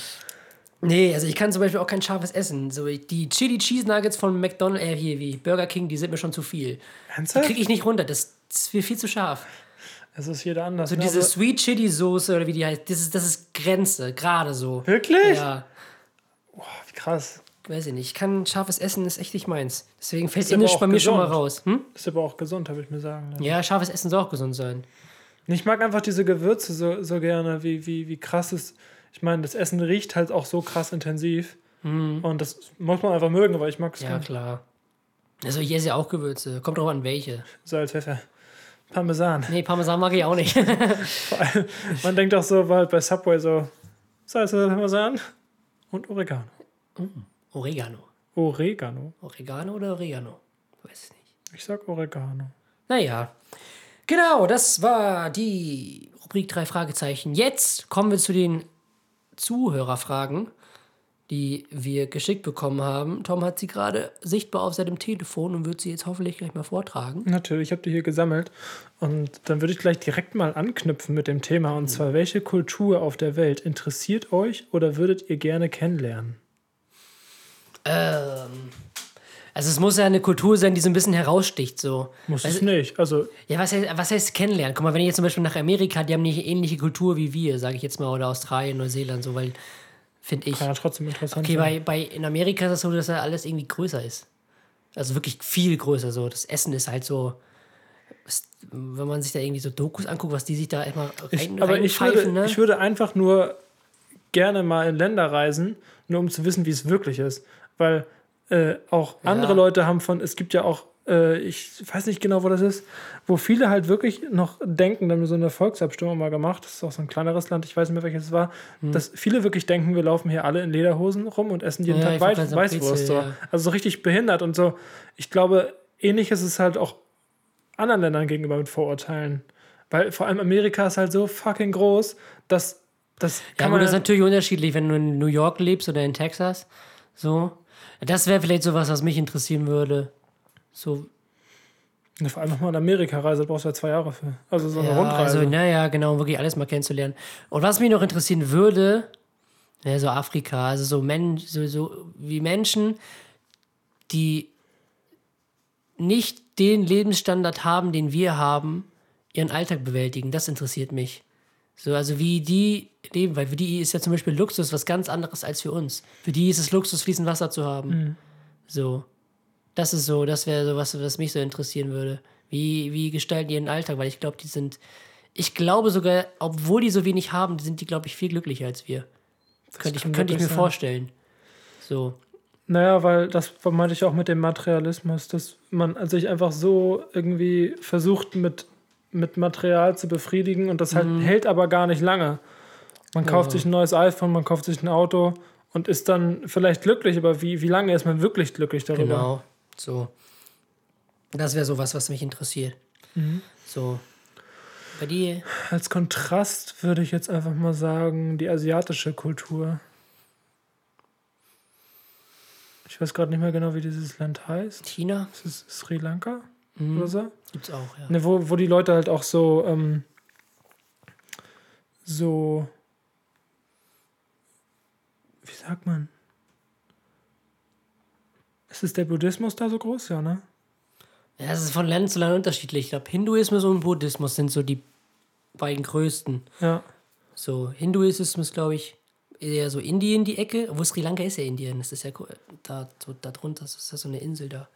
B: Nee, also ich kann zum Beispiel auch kein scharfes essen. So die Chili Cheese Nuggets von McDonald's, äh, hier wie Burger King, die sind mir schon zu viel. Die
A: Ernsthaft?
B: kriege ich nicht runter, das viel zu scharf.
A: Das ist jeder anders.
B: So
A: ne?
B: diese
A: Aber-
B: Sweet Chili Soße oder wie die heißt, das ist, das ist Grenze, gerade so.
A: Wirklich?
B: Ja,
A: Boah, wie krass.
B: weiß ich nicht. Ich kann scharfes Essen, ist echt nicht meins. Deswegen fällt
A: Ist aber
B: Indisch bei mir schon mal raus. Hm?
A: Ist aber auch gesund, habe ich mir sagen lassen.
B: Ja, scharfes Essen soll auch gesund sein.
A: Ich mag einfach diese Gewürze so, so gerne, wie, wie, wie krass es. Ich meine, das Essen riecht halt auch so krass intensiv. Und das muss man einfach mögen, weil ich mag es
B: Ja,
A: gerne.
B: klar. Also ich esse ja auch Gewürze. Kommt drauf an, welche.
A: Salz, Pfeffer, Parmesan.
B: Nee, Parmesan mag ich auch nicht.
A: Man denkt auch so, halt bei Subway so Salz, Pfeffer, Parmesan und Oregano.
B: Oregano.
A: Oregano.
B: Oregano oder Oregano? Weiß ich nicht.
A: Ich sag Oregano.
B: Naja. Genau, das war die Rubrik drei Fragezeichen. Jetzt kommen wir zu den Zuhörerfragen, die wir geschickt bekommen haben. Tom hat sie gerade sichtbar auf seinem Telefon und wird sie jetzt hoffentlich gleich mal vortragen.
A: Natürlich, ich habe die hier gesammelt. Und dann würde ich gleich direkt mal anknüpfen mit dem Thema. Und zwar, welche Kultur auf der Welt interessiert euch oder würdet ihr gerne kennenlernen?
B: Ähm, Also es muss ja eine Kultur sein, die so ein bisschen heraussticht. So.
A: Muss es nicht. Also,
B: Ja, was heißt, was heißt kennenlernen? Guck mal, wenn ich jetzt zum Beispiel nach Amerika, die haben nicht ähnliche Kultur wie wir, sage ich jetzt mal, oder Australien, Neuseeland, so, weil, finde ich.
A: ja trotzdem interessant
B: Okay, bei, bei, in Amerika ist es so, dass da alles irgendwie größer ist. Also wirklich viel größer so. Das Essen ist halt so, wenn man sich da irgendwie so Dokus anguckt, was die sich da immer
A: Ich,
B: rein,
A: aber ich würde,
B: ne?
A: ich würde einfach nur gerne mal in Länder reisen, nur um zu wissen, wie es wirklich ist. Weil äh, auch andere Leute haben von, es gibt ja auch, äh, ich weiß nicht genau, wo das ist, wo viele halt wirklich noch denken, da haben wir so eine Volksabstimmung mal gemacht, das ist auch so ein kleineres Land, ich weiß nicht mehr, welches es war, dass viele wirklich denken, wir laufen hier alle in Lederhosen rum und essen jeden
B: Hm. Ja,
A: Tag Weiß, Weißwurst. So.
B: Ja.
A: Also so richtig behindert und so. Ich glaube, ähnlich ist es halt auch anderen Ländern gegenüber mit Vorurteilen. Weil vor allem Amerika ist halt so fucking groß, dass das
B: Ja,
A: kann
B: gut,
A: man.
B: das ist natürlich unterschiedlich, wenn du in New York lebst oder in Texas. So. Das wäre vielleicht sowas, was mich interessieren würde. So,
A: vor allem nochmal in Amerika reise, brauchst du ja zwei Jahre für. Also so eine
B: ja,
A: Rundreise.
B: also, naja, genau, um wirklich alles mal kennenzulernen. Und was mich noch interessieren würde, ja, so Afrika, also so, Men so, so wie Menschen, die nicht den Lebensstandard haben, den wir haben, ihren Alltag bewältigen. Das interessiert mich. So, also wie die leben, weil für die ist ja zum Beispiel Luxus was ganz anderes als für uns. Für die ist es Luxus, fließend Wasser zu haben. So. Das ist so, das wäre so was, was mich so interessieren würde. Wie, wie gestalten die ihren Alltag? Weil ich glaube, die sind, ich glaube sogar, obwohl die so wenig haben, sind die, glaube ich, viel glücklicher als wir. Könnte ich, könnte ich mir
A: sein.
B: vorstellen. So.
A: Naja, weil das meinte ich auch mit dem Materialismus, dass man sich einfach so irgendwie versucht, mit, mit Material zu befriedigen und das halt
B: Mhm.
A: hält aber gar nicht lange. Man kauft sich ein neues iPhone, man kauft sich ein Auto und ist dann vielleicht glücklich, aber wie, wie lange ist man wirklich glücklich darüber?
B: Genau. So. Das wäre so was, was mich interessiert.
A: Mhm.
B: So. Bei dir?
A: Als Kontrast würde ich jetzt einfach mal sagen, die asiatische Kultur. Ich weiß gerade nicht mehr genau, wie dieses Land heißt.
B: China?
A: Ist es Sri Lanka
B: Mhm.
A: oder so?
B: Gibt's auch, ja.
A: Ne, wo, wo die Leute halt auch so, ähm, so, wie sagt man? Ist es der Buddhismus da so groß? Ja, ne?
B: Ja, das ist von Land zu Land unterschiedlich. Ich glaube, Hinduismus und Buddhismus sind so die beiden größten.
A: Ja.
B: So, Hinduismus, glaube ich, eher so Indien die Ecke. Wo Sri Lanka ist ja Indien. Das ist ja da, so, da drunter. Das ist ja so eine Insel da.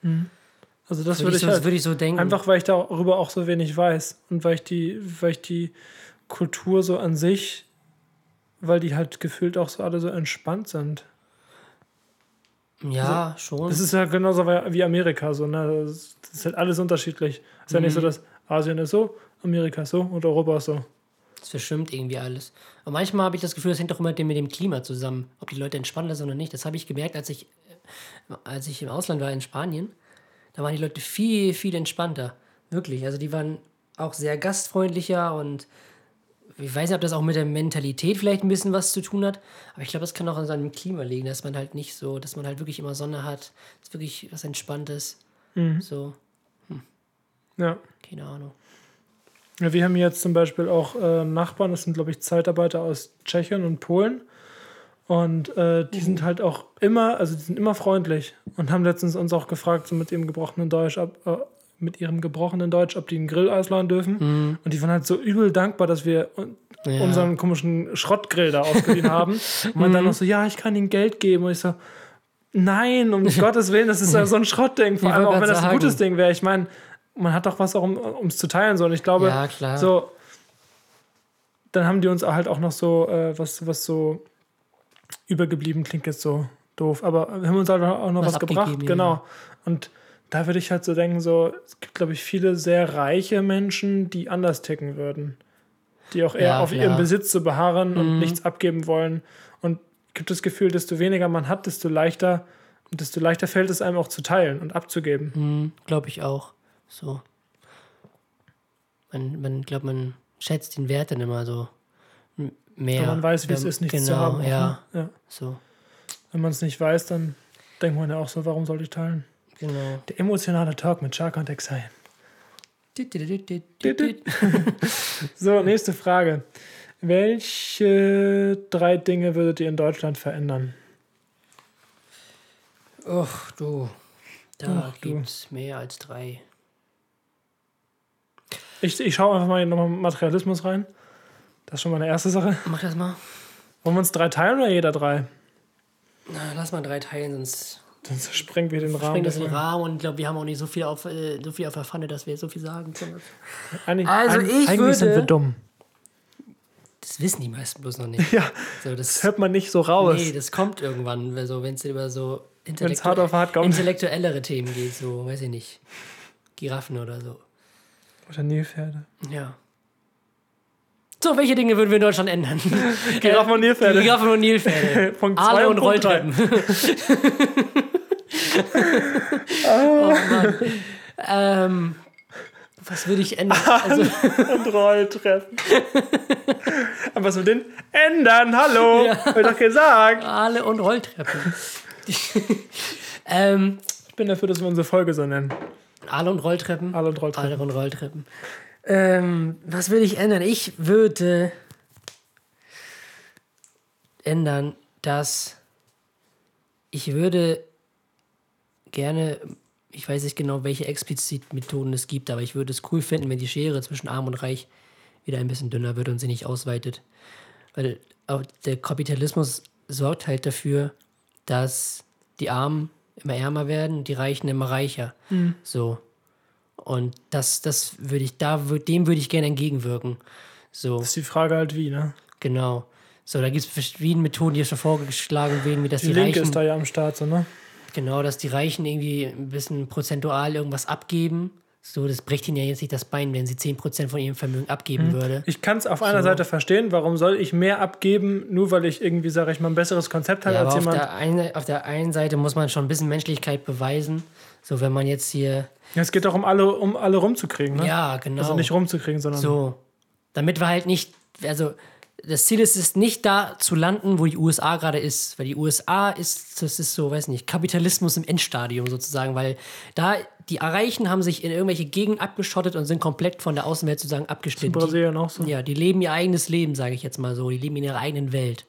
A: Also das
B: Würde
A: würde
B: ich, so,
A: halt,
B: würde ich so denken.
A: einfach, weil ich darüber auch so wenig weiß und weil ich die, weil ich die Kultur so an sich, weil die halt gefühlt auch so alle so entspannt sind.
B: Ja, schon.
A: Es ist ja genauso wie Amerika so, ne? Das das ist halt alles unterschiedlich. Es ist ja
B: Mhm.
A: nicht so, dass Asien ist so, Amerika ist so und Europa ist so.
B: Das verschwimmt irgendwie alles. Und manchmal habe ich das Gefühl, das hängt doch immer mit dem- Klima zusammen, ob die Leute entspannter sind oder nicht. Das habe ich gemerkt, als ich, als ich im Ausland war in Spanien. Da waren die Leute viel, viel entspannter. Wirklich. Also die waren auch sehr gastfreundlicher und ich weiß nicht, ob das auch mit der Mentalität vielleicht ein bisschen was zu tun hat, aber ich glaube, das kann auch an seinem Klima liegen, dass man halt nicht so, dass man halt wirklich immer Sonne hat, dass wirklich was Entspanntes. So,
A: Ja.
B: keine Ahnung.
A: ja. Wir haben jetzt zum Beispiel auch äh, Nachbarn, das sind, glaube ich, Zeitarbeiter aus Tschechien und Polen. Und äh, die sind halt auch immer, also die sind immer freundlich und haben letztens uns auch gefragt, so mit ihrem gebrochenen Deutsch, ob, mit ihrem gebrochenen Deutsch, ob die einen Grill ausladen dürfen. Und die waren halt so übel dankbar, dass wir
B: Ja.
A: unseren komischen Schrottgrill da ausgeliehen haben. Und man dann noch so, ja, ich kann ihnen Geld geben. Und ich so, nein, um Gottes Willen, das ist ja so ein Schrottding. Vor allem auch wenn das ein
B: sagen.
A: gutes Ding wäre. Ich meine, man hat doch was auch, um es zu teilen. So. Und ich glaube,
B: Ja,
A: so, dann haben die uns halt auch noch so, äh, was, was so übergeblieben klingt jetzt so doof, aber wir haben uns halt auch noch was,
B: Was
A: gebracht, genau. Und da würde ich halt so denken, so, es gibt, glaube ich, viele sehr reiche Menschen, die anders ticken würden. Die auch eher
B: Ja,
A: auf
B: klar.
A: ihrem Besitz zu beharren und
B: Mhm.
A: nichts abgeben wollen. Und gibt das Gefühl, desto weniger man hat, desto leichter, und desto leichter fällt es einem auch zu teilen und abzugeben.
B: Mhm, glaube ich auch. So. Man, man glaube, man schätzt den Wert dann immer so mehr.
A: Wenn man weiß, wie es ist, nichts
B: genau,
A: zu haben.
B: Ja,
A: Ne? ja.
B: so.
A: Wenn man es nicht weiß, dann denkt man ja auch so, warum sollte ich teilen?
B: Genau.
A: Der emotionale Talk mit Chaka und Exile. So, nächste Frage. Welche drei Dinge würdet ihr in Deutschland verändern?
B: Och, du. Da
A: Ach, du.
B: gibt es mehr als drei.
A: Ich, ich schaue einfach mal nochmal Materialismus rein. Das ist schon mal eine erste Sache.
B: Mach das mal.
A: Wollen wir uns drei teilen oder jeder drei?
B: Na, lass mal drei teilen, sonst
A: Sonst sprengen wir den Rahmen.
B: sprengt das den. Rahmen und ich glaube, wir haben auch nicht so viel auf, äh, so viel auf der Pfanne, dass wir so viel sagen können.
A: Eigentlich,
B: Also
A: eig-
B: ich
A: eigentlich sind
B: würde-
A: wir dumm.
B: Das wissen die meisten bloß noch nicht.
A: Ja,
B: So,
A: das
B: das,
A: hört man nicht so raus.
B: nee, das kommt irgendwann, also, wenn es über so
A: Wenn es hart auf hart kommt.
B: intellektuellere Themen geht, so, weiß ich nicht. Giraffen oder so.
A: Oder Nilpferde.
B: Ja. So, welche Dinge würden wir in Deutschland ändern?
A: Giraffen und Nilpferde.
B: Giraffen und Nilpferde.
A: Punkt
B: Aale
A: und.
B: Rolltreppen. oh Mann. Ähm, was würde ich ändern? Also,
A: und Rolltreppen. Aber was mit den ändern? Hallo! Hab ich doch gesagt.
B: Aale und Rolltreppen. ähm,
A: Ich bin dafür, dass wir unsere Folge so nennen.
B: Aale und Rolltreppen.
A: Alle und Rolltreppen.
B: Aale und Rolltreppen. Ähm, was würde ich ändern? Ich würde ändern, dass ich würde gerne, ich weiß nicht genau, welche explizit Methoden es gibt, aber ich würde es cool finden, wenn die Schere zwischen Arm und Reich wieder ein bisschen dünner wird und sie nicht ausweitet. Weil auch der Kapitalismus sorgt halt dafür, dass die Armen immer ärmer werden, die Reichen immer reicher. So. Und das, das würde ich, da dem würde ich gerne entgegenwirken. So,
A: Das ist die Frage halt wie, ne?
B: genau. So, da gibt es verschiedene Methoden, die schon vorgeschlagen werden, wie dass
A: Die,
B: die,
A: Linke
B: Reichen.
A: ist da ja am Start, so, ne?
B: Genau, dass die Reichen irgendwie ein bisschen prozentual irgendwas abgeben. So, das bricht ihnen ja jetzt nicht das Bein, wenn sie 10% von ihrem Vermögen abgeben würde.
A: Ich kann es auf einer
B: So.
A: Seite verstehen, warum soll ich mehr abgeben, nur weil ich irgendwie, sage ich mal, ein besseres Konzept habe
B: Ja, aber
A: als
B: auf
A: jemand.
B: der, einen, auf der einen Seite muss man schon ein bisschen Menschlichkeit beweisen. So, wenn man jetzt hier.
A: Ja, es geht doch um alle, um alle rumzukriegen, ne?
B: Ja, genau.
A: Also nicht rumzukriegen, sondern.
B: So. Damit wir halt nicht. Also, das Ziel ist es nicht da zu landen, wo die USA gerade ist. Weil die USA ist, das ist so, weiß nicht, Kapitalismus im Endstadium sozusagen. Weil da die Reichen haben sich in irgendwelche Gegenden abgeschottet und sind komplett von der Außenwelt sozusagen
A: In
B: abgeschnitten. Die,
A: Brasilien auch so.
B: ja, die leben ihr eigenes Leben, sage ich jetzt mal so. Die leben in ihrer eigenen Welt.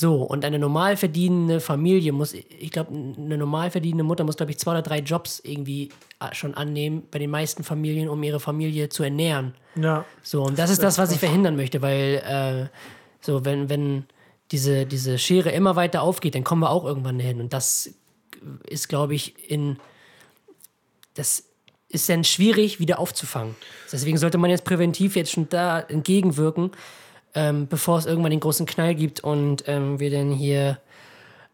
B: So, und eine normal verdienende Familie muss, ich glaube, eine normal verdienende Mutter muss, glaube ich, zwei oder drei Jobs irgendwie äh, schon annehmen bei den meisten Familien, um ihre Familie zu ernähren.
A: Ja.
B: So, und das ist das, was ich verhindern möchte, weil äh, so, wenn, wenn diese, diese Schere immer weiter aufgeht, dann kommen wir auch irgendwann hin. Und das ist, glaube ich, in das ist dann schwierig wieder aufzufangen. Deswegen sollte man jetzt präventiv jetzt schon da entgegenwirken, ähm, bevor es irgendwann den großen Knall gibt und ähm, wir dann hier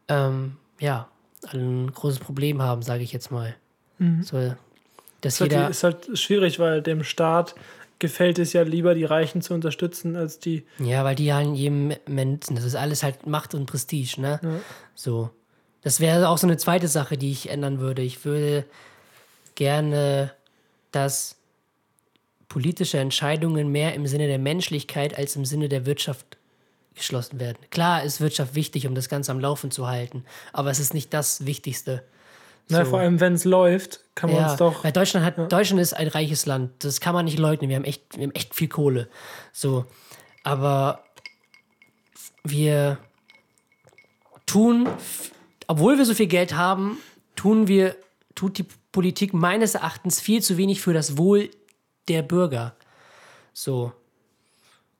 B: ähm, ja ein großes Problem haben, sage ich jetzt mal. So, dass
A: Ist halt,
B: jeder
A: ist halt schwierig, weil dem Staat gefällt es ja lieber, die Reichen zu unterstützen, als die.
B: Ja, weil die halt jedem Menschen, das ist alles halt Macht und Prestige, ne? So. Das wäre auch so eine zweite Sache, die ich ändern würde. Ich würde gerne, dass politische Entscheidungen mehr im Sinne der Menschlichkeit als im Sinne der Wirtschaft geschlossen werden. Klar ist Wirtschaft wichtig, um das Ganze am Laufen zu halten, aber es ist nicht das Wichtigste.
A: Na,
B: So.
A: vor allem, wenn es läuft, kann man
B: Ja,
A: uns doch.
B: weil Deutschland hat, Deutschland ist ein reiches Land. Das kann man nicht leugnen. Wir haben echt, wir haben echt viel Kohle. So, aber wir tun, obwohl wir so viel Geld haben, tun wir, tut die Politik meines Erachtens viel zu wenig für das Wohl der Bürger. So.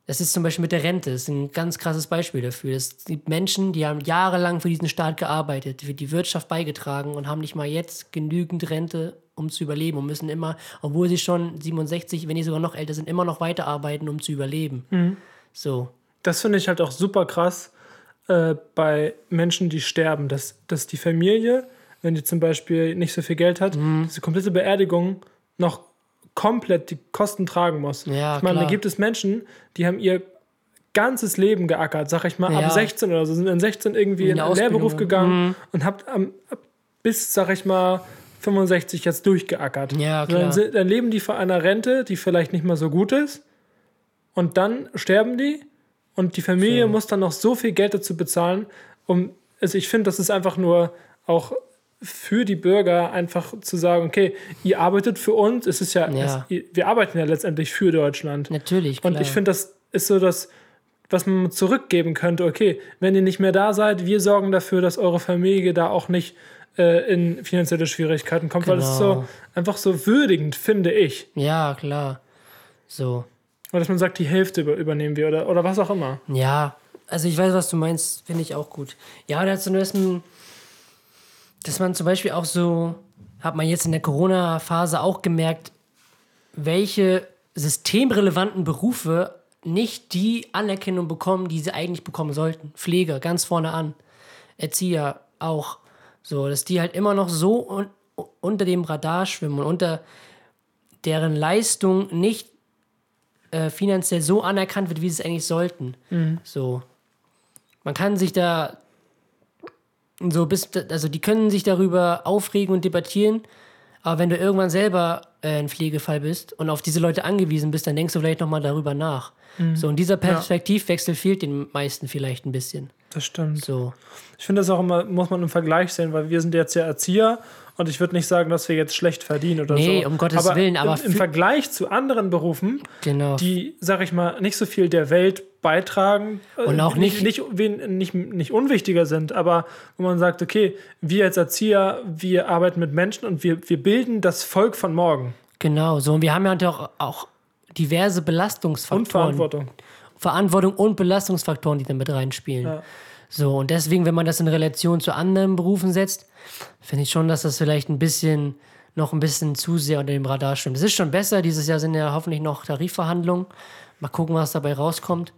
B: Das ist zum Beispiel mit der Rente, das ist ein ganz krasses Beispiel dafür. Es gibt Menschen, die haben jahrelang für diesen Staat gearbeitet, für die Wirtschaft beigetragen und haben nicht mal jetzt genügend Rente, um zu überleben und müssen immer, obwohl sie schon 67, wenn nicht sogar noch älter sind, immer noch weiterarbeiten, um zu überleben. So.
A: Das finde ich halt auch super krass äh, bei Menschen, die sterben, dass, dass die Familie, wenn die zum Beispiel nicht so viel Geld hat,
B: Mhm.
A: diese komplette Beerdigung noch komplett die Kosten tragen muss.
B: Ja,
A: ich meine, da gibt es Menschen, die haben ihr ganzes Leben geackert, sag ich mal,
B: Ja.
A: ab 16 oder so, sind in 16 irgendwie in
B: In
A: einen Lehrberuf gegangen und habt am, bis, sag ich mal, 65 jetzt durchgeackert.
B: Ja,
A: Dann,
B: klar.
A: sind- dann leben die von einer Rente, die vielleicht nicht mehr so gut ist und dann sterben die und die Familie
B: So.
A: muss dann noch so viel Geld dazu bezahlen, um, also ich finde, das ist einfach nur auch für die Bürger einfach zu sagen, okay, ihr arbeitet für uns, es ist ja,
B: Ja.
A: Es, wir arbeiten ja letztendlich für Deutschland.
B: Natürlich, klar.
A: Und ich finde, das ist so das was man zurückgeben könnte, okay, wenn ihr nicht mehr da seid, wir sorgen dafür, dass eure Familie da auch nicht äh, in finanzielle Schwierigkeiten kommt, weil das ist so
B: Genau.
A: einfach so würdigend, finde ich.
B: Ja, klar. So.
A: Oder dass man sagt, die Hälfte über, übernehmen wir oder, oder was auch immer.
B: Ja, also ich weiß, was du meinst, finde ich auch gut. Ja, dazu dass man, dass man zum Beispiel auch so, hat man jetzt in der Corona-Phase auch gemerkt, welche systemrelevanten Berufe nicht die Anerkennung bekommen, die sie eigentlich bekommen sollten. Pfleger, ganz vorne an. Erzieher auch. So, dass die halt immer noch so un unter dem Radar schwimmen und unter deren Leistung nicht äh, finanziell so anerkannt wird, wie sie es eigentlich sollten. So. Man kann sich da so bis, also die können sich darüber aufregen und debattieren, aber wenn du irgendwann selber äh, ein Pflegefall bist und auf diese Leute angewiesen bist, dann denkst du vielleicht nochmal darüber nach. So, und dieser Perspektivwechsel fehlt den meisten vielleicht ein bisschen.
A: Das stimmt.
B: So.
A: Ich finde das auch immer, muss man im Vergleich sehen, weil wir sind jetzt ja Erzieher und ich würde nicht sagen, dass wir jetzt schlecht verdienen oder so.
B: Nee, um Gottes Willen, aber
A: im, im Vergleich zu anderen Berufen,
B: Genau.
A: die, sag ich mal, nicht so viel der Welt beitragen äh,
B: Und auch nicht-
A: nicht, nicht, nicht, nicht unwichtiger sind, aber wo man sagt, okay, wir als Erzieher, wir arbeiten mit Menschen und wir, wir bilden das Volk von morgen
B: Genau, so. Und wir haben ja auch, auch diverse Belastungsfaktoren.
A: und Verantwortung.
B: Verantwortung und Belastungsfaktoren, die da mit reinspielen.
A: Ja.
B: So, und deswegen, wenn man das in Relation zu anderen Berufen setzt, finde ich schon, dass das vielleicht ein bisschen, noch ein bisschen zu sehr unter dem Radar schwimmt. Es ist schon besser, dieses Jahr sind ja hoffentlich noch Tarifverhandlungen. Mal gucken, was dabei rauskommt.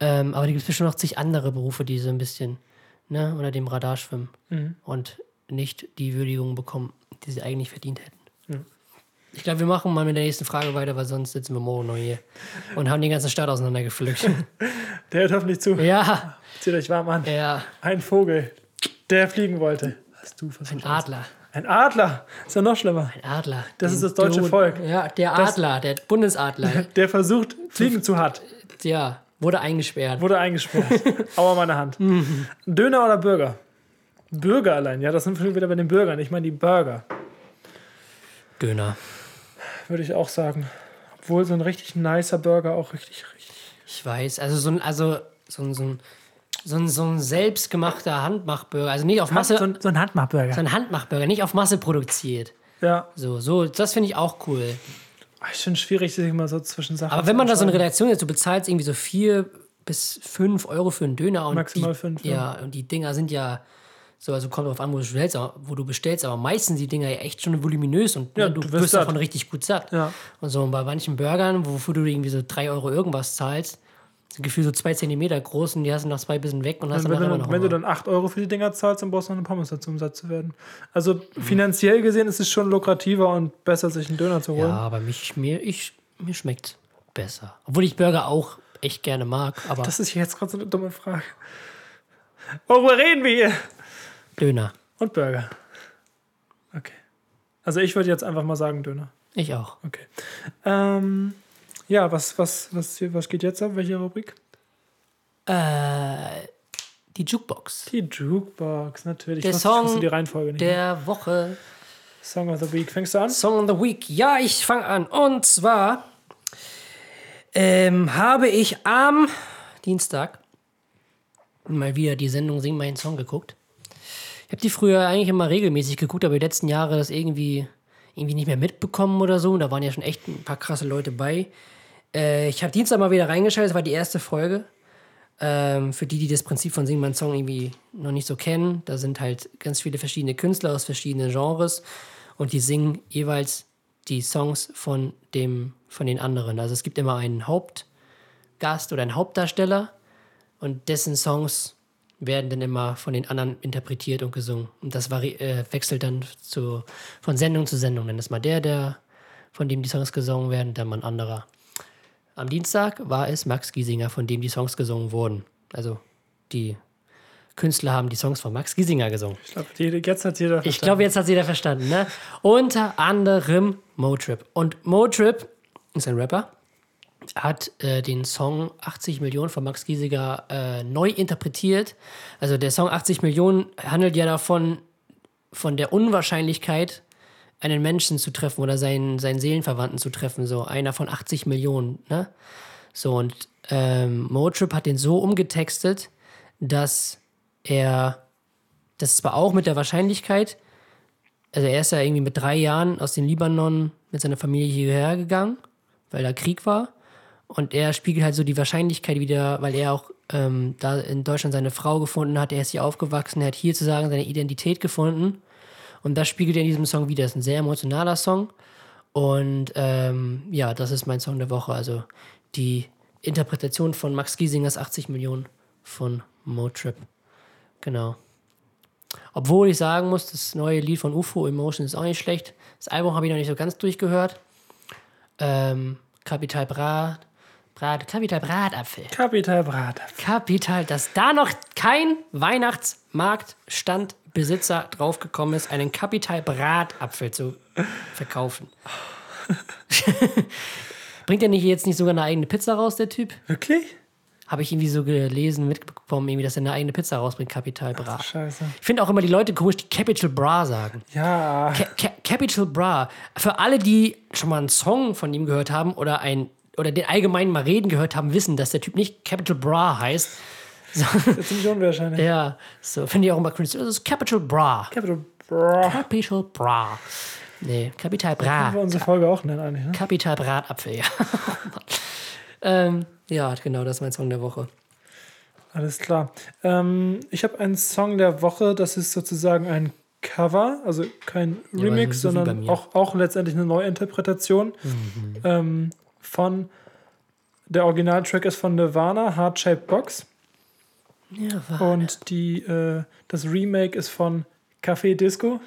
B: Ähm, aber da gibt es bestimmt noch zig andere Berufe, die so ein bisschen ne, unter dem Radar schwimmen und nicht die Würdigung bekommen, die sie eigentlich verdient hätten. Ich glaube, wir machen mal mit der nächsten Frage weiter, weil sonst sitzen wir morgen noch hier und haben den ganzen Staat auseinandergepflückt.
A: Der hört hoffentlich zu.
B: ja,
A: Zieht euch warm an.
B: ja,
A: Ein Vogel, der fliegen wollte. Was du so
B: ein. Adler.
A: Ein Adler. Ist ja noch schlimmer.
B: Ein Adler.
A: Das ist das deutsche
B: Tod-
A: Volk.
B: Ja, der
A: Das-
B: Adler, der Bundesadler.
A: Der versucht, fliegen zu hart.
B: ja, wurde eingesperrt.
A: Wurde eingesperrt. Aua, meine Hand. Döner oder Burger? Burger allein, ja, das sind wir wieder bei den Bürgern. Ich meine die Burger,
B: Döner.
A: würde ich auch sagen. Obwohl so ein richtig nicer Burger auch richtig, richtig.
B: Ich weiß, also so ein, also so ein, so ein, so ein, so ein selbstgemachter Handmachburger, also nicht auf Masse,
A: so, ein, so ein Handmachburger.
B: so ein Handmachburger, nicht auf Masse produziert.
A: Ja,
B: So, so, das finde ich auch cool.
A: ich finde es schwierig, sich immer so zwischen Sachen
B: Aber wenn man da so eine. Redaktion jetzt, du bezahlst irgendwie so vier bis fünf Euro für einen Döner und
A: Maximal
B: die,
A: fünf,
B: Ja, und die Dinger sind ja so, also kommt drauf an, wo du bestellst, aber, wo du bestellst, aber meistens die Dinger ja echt schon voluminös und
A: Ja,
B: du,
A: du wirst
B: davon richtig gut satt.
A: Ja.
B: Und so und bei manchen Burgern, wofür du irgendwie so drei Euro irgendwas zahlst, sind gefühlt so zwei Zentimeter groß und die hast du nach zwei bisschen weg und hast
A: Wenn,
B: dann
A: du,
B: immer noch
A: wenn du dann 8 Euro für die Dinger zahlst, dann brauchst du noch eine Pommes dazu, um satt zu werden. Also finanziell gesehen ist es schon lukrativer und besser, sich einen Döner zu holen.
B: Ja, aber mich, mir, ich, mir schmeckt besser. Obwohl ich Burger auch echt gerne mag, aber
A: Das ist jetzt gerade so eine dumme Frage. Worüber reden wir hier?
B: Döner.
A: Und Burger. Okay. Also ich würde jetzt einfach mal sagen Döner.
B: Ich auch.
A: Okay. Ähm, ja, was, was, was, was geht jetzt ab? Welche Rubrik?
B: Äh, die Jukebox.
A: Die Jukebox, natürlich.
B: Der
A: ich
B: Song
A: wusste die Reihenfolge nicht.
B: Der Woche.
A: Song of the Week. Fängst du an?
B: Song of the Week. Ja, ich fange an. Und zwar ähm, habe ich am Dienstag mal wieder die Sendung Sing meinen Song geguckt. Ich habe die früher eigentlich immer regelmäßig geguckt, aber die letzten Jahre das irgendwie, irgendwie nicht mehr mitbekommen oder so. Da waren ja schon echt ein paar krasse Leute bei. Äh, ich habe Dienstag mal wieder reingeschaltet, das war die erste Folge. Ähm, für die, die das Prinzip von Sing meinen Song irgendwie noch nicht so kennen, da sind halt ganz viele verschiedene Künstler aus verschiedenen Genres und die singen jeweils die Songs von, dem, von den anderen. Also es gibt immer einen Hauptgast oder einen Hauptdarsteller und dessen Songs werden dann immer von den anderen interpretiert und gesungen. Und das äh, wechselt dann zu, von Sendung zu Sendung. Dann ist mal der, der von dem die Songs gesungen werden, dann mal ein anderer. Am Dienstag war es Max Giesinger, von dem die Songs gesungen wurden. Also die Künstler haben die Songs von Max Giesinger gesungen.
A: Ich glaube, jetzt hat jeder
B: Ich glaube, jetzt hat jeder verstanden, ne? Unter anderem Motrip. Und Motrip ist ein Rapper, hat äh, den Song 80 Millionen von Max Giesinger äh, neu interpretiert. Also der Song 80 Millionen handelt ja davon, von der Unwahrscheinlichkeit, einen Menschen zu treffen oder seinen, seinen Seelenverwandten zu treffen. So einer von 80 Millionen, ne? So, und ähm, Motrip hat den so umgetextet, dass er, das zwar auch mit der Wahrscheinlichkeit, also er ist ja irgendwie mit drei Jahren aus dem Libanon mit seiner Familie hierher gegangen, weil da Krieg war. Und er spiegelt halt so die Wahrscheinlichkeit wieder, weil er auch ähm, da in Deutschland seine Frau gefunden hat, er ist hier aufgewachsen, er hat hier zu sagen seine Identität gefunden. Und das spiegelt er in diesem Song wieder. Das ist ein sehr emotionaler Song. Und ähm, ja, das ist mein Song der Woche. Also die Interpretation von Max Giesingers 80 Millionen von Motrip. Genau. Obwohl ich sagen muss, das neue Lied von UFO Emotion ist auch nicht schlecht. Das Album habe ich noch nicht so ganz durchgehört. Ähm, Kapital Brat, Brat, Kapital Bratapfel.
A: Kapital Bratapfel.
B: Kapital, dass da noch kein Weihnachtsmarktstandbesitzer draufgekommen ist, einen Kapital Bratapfel zu verkaufen. Bringt er nicht jetzt nicht sogar eine eigene Pizza raus, der Typ?
A: Wirklich?
B: Habe ich irgendwie so gelesen, mitbekommen, irgendwie, dass er eine eigene Pizza rausbringt, Capital Bra.
A: Scheiße.
B: Ich finde auch immer die Leute komisch, die Capital Bra sagen.
A: Ja.
B: Ca Ca Capital Bra. Für alle, die schon mal einen Song von ihm gehört haben oder ein oder den allgemeinen mal reden gehört haben, wissen, dass der Typ nicht Capital Bra heißt. So,
A: Das ist ziemlich unwahrscheinlich.
B: ja, so finde ich auch immer cringe. Das ist Capital Bra.
A: Capital Bra.
B: Capital Bra. Nee, Capital Bra.
A: Können wir unsere Folge auch nennen eigentlich, ne?
B: Kapital Bratapfel, ja. ähm, ja, genau, das ist mein Song der Woche.
A: Alles klar. Ähm, ich habe einen Song der Woche, das ist sozusagen ein Cover, also kein Remix,
B: so wie bei
A: sondern auch, auch letztendlich eine Neuinterpretation ähm, von der Originaltrack ist von Nirvana, Heart Shaped Box.
B: War.
A: Und die, äh, das Remake ist von Café Disco.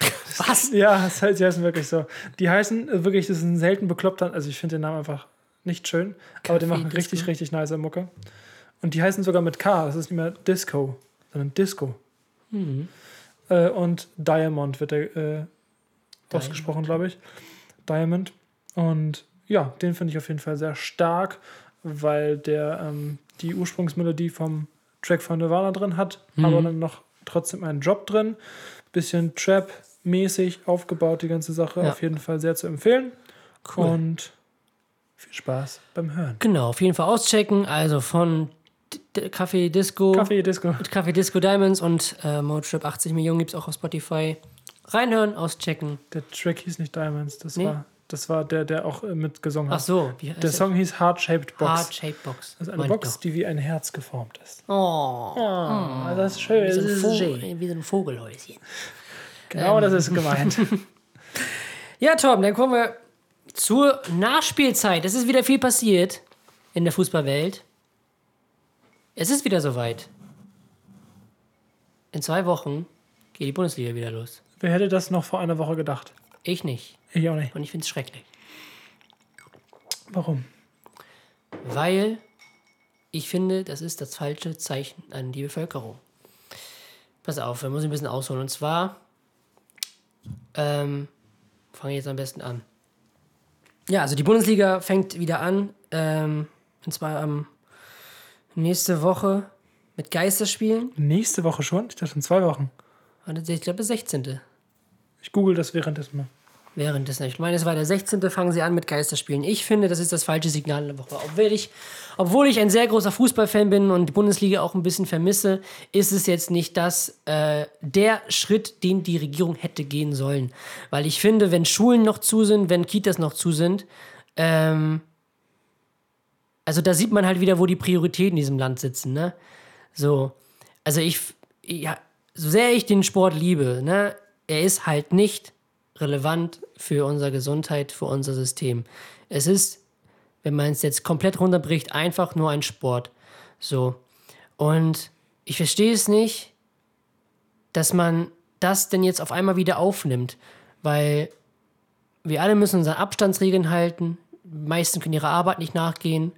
B: Was?
A: Ja, das heißt, die heißen wirklich so. Die heißen äh, wirklich, das ist ein selten bekloppter, also ich finde den Namen einfach nicht schön, aber die
B: Café
A: machen
B: Disco?
A: richtig, richtig nice Mucke. Und die heißen sogar mit K, das ist nicht mehr Disco, sondern Disco.
B: Mhm.
A: Äh, und Diamond wird der äh, ausgesprochen, glaube ich. Diamond. Und ja, den finde ich auf jeden Fall sehr stark, weil der ähm, die Ursprungsmelodie vom Track von Nirvana drin hat,
B: Mhm.
A: aber dann noch trotzdem einen Drop drin. Bisschen Trap-mäßig aufgebaut, die ganze Sache.
B: Ja.
A: Auf jeden Fall sehr zu empfehlen.
B: Cool.
A: Und viel Spaß beim Hören.
B: Genau, auf jeden Fall auschecken. Also von Café Disco,
A: Kaffee Disco.
B: Café Disco Diamonds und äh, Motrip 80 Millionen gibt es auch auf Spotify. Reinhören, auschecken.
A: Der Track hieß nicht Diamonds, das
B: Nee.
A: war das war der, der auch äh, mitgesungen
B: Ach
A: hat.
B: so, wie heißt
A: Der Song hieß Heart Shaped Box.
B: Heart Shaped Box.
A: Das ist eine Box, die wie ein Herz geformt ist.
B: Oh,
A: Oh, das ist schön.
B: wie, so
A: Das
B: ein
A: ist
B: Vogel,
A: schön.
B: wie so ein Vogelhäuschen.
A: Genau, das ist gemeint.
B: Ja, Tom, dann kommen wir zur Nachspielzeit. Es ist wieder viel passiert in der Fußballwelt. Es ist wieder soweit. In zwei Wochen geht die Bundesliga wieder los.
A: Wer hätte das noch vor einer Woche gedacht?
B: Ich nicht.
A: Ich auch nicht.
B: Und ich finde es schrecklich.
A: Warum?
B: Weil ich finde, das ist das falsche Zeichen an die Bevölkerung. Pass auf, wir müssen ein bisschen ausholen. Und zwar, ähm, fange ich jetzt am besten an. Ja, also die Bundesliga fängt wieder an. Ähm, und zwar am nächste Woche mit Geisterspielen.
A: Nächste Woche schon? Ich dachte in zwei Wochen.
B: Ich glaube, der 16.
A: Ich google das währenddessen mal.
B: Währenddessen. Ich meine, es war der 16. fangen sie an mit Geisterspielen. Ich finde, das ist das falsche Signal in der Woche. Obwohl ich, obwohl ich ein sehr großer Fußballfan bin und die Bundesliga auch ein bisschen vermisse, ist es jetzt nicht das, äh, der Schritt, den die Regierung hätte gehen sollen. Weil ich finde, wenn Schulen noch zu sind, wenn Kitas noch zu sind, ähm, also da sieht man halt wieder, wo die Prioritäten in diesem Land sitzen, ne? So, also ich, ja, so sehr ich den Sport liebe, ne, er ist halt nicht relevant für unsere Gesundheit, für unser System. Es ist, wenn man es jetzt komplett runterbricht, einfach nur ein Sport. So. Und ich verstehe es nicht, dass man das denn jetzt auf einmal wieder aufnimmt, weil wir alle müssen unsere Abstandsregeln halten, die meisten können ihrer Arbeit nicht nachgehen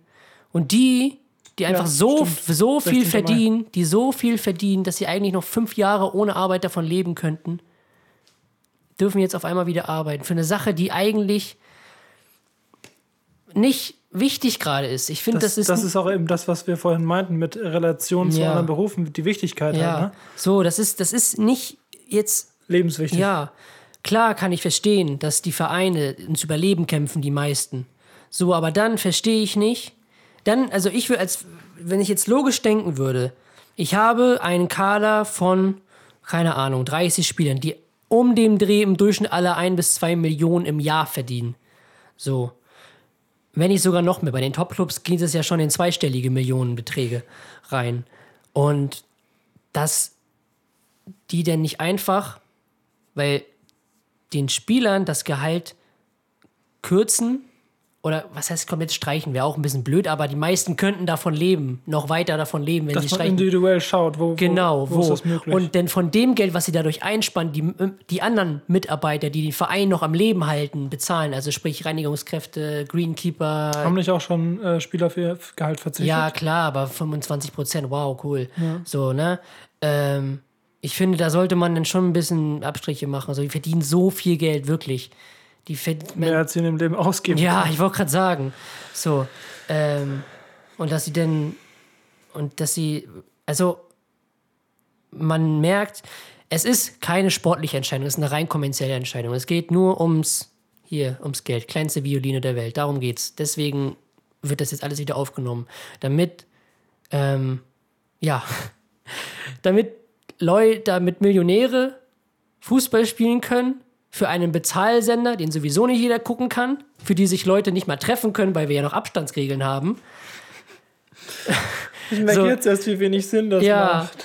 B: und die, die einfach so,
A: stimmt.
B: so viel
A: 16. Mai.
B: verdienen, die so viel verdienen, dass sie eigentlich noch fünf Jahre ohne Arbeit davon leben könnten, dürfen jetzt auf einmal wieder arbeiten. Für eine Sache, die eigentlich nicht wichtig gerade ist. Ich finde,
A: Das,
B: das,
A: das,
B: ist.
A: ist auch eben das, was wir vorhin meinten mit Relation zu
B: Ja.
A: anderen Berufen, die Wichtigkeit
B: ja,
A: halt, ne?
B: so, das ist, das ist nicht jetzt
A: Lebenswichtig.
B: Ja, klar kann ich verstehen, dass die Vereine ins Überleben kämpfen, die meisten. So, aber dann verstehe ich nicht, dann, also ich würde als, wenn ich jetzt logisch denken würde, ich habe einen Kader von, keine Ahnung, 30 Spielern, die um den Dreh im Durchschnitt alle ein bis zwei Millionen im Jahr verdienen. So. Wenn nicht sogar noch mehr. Bei den Top-Clubs geht es ja schon in zweistellige Millionenbeträge rein. Und dass die denn nicht einfach, weil den Spielern das Gehalt kürzen oder was heißt komplett streichen, wäre auch ein bisschen blöd, aber die meisten könnten davon leben, noch weiter davon leben, wenn
A: Dass
B: sie
A: man
B: streichen.
A: individuell schaut, wo,
B: Genau,
A: wo,
B: wo.
A: ist das möglich.
B: Und denn von dem Geld, was sie dadurch einspannen, die, die anderen Mitarbeiter, die den Verein noch am Leben halten, bezahlen, also sprich Reinigungskräfte, Greenkeeper.
A: Haben nicht auch schon äh, Spieler für Gehalt verzichtet?
B: Ja, klar, aber 25 Prozent, wow, cool. So, ne? Ähm, ich finde, da sollte man dann schon ein bisschen Abstriche machen. Also, die verdienen so viel Geld, wirklich. Die verdienen.
A: Mehr als sie in dem Leben ausgeben.
B: Ja, ich wollte gerade sagen. So. Ähm, und dass sie denn. Und dass sie. Also, man merkt, es ist keine sportliche Entscheidung, es ist eine rein kommerzielle Entscheidung. Es geht nur ums. Hier, ums Geld. Kleinste Violine der Welt. Darum geht's. Deswegen wird das jetzt alles wieder aufgenommen. Damit. Ähm, ja. damit Leute, damit Millionäre Fußball spielen können für einen Bezahlsender, den sowieso nicht jeder gucken kann, für die sich Leute nicht mal treffen können, weil wir ja noch Abstandsregeln haben.
A: Ich merke
B: So.
A: jetzt erst, wie wenig Sinn das
B: Ja.
A: macht.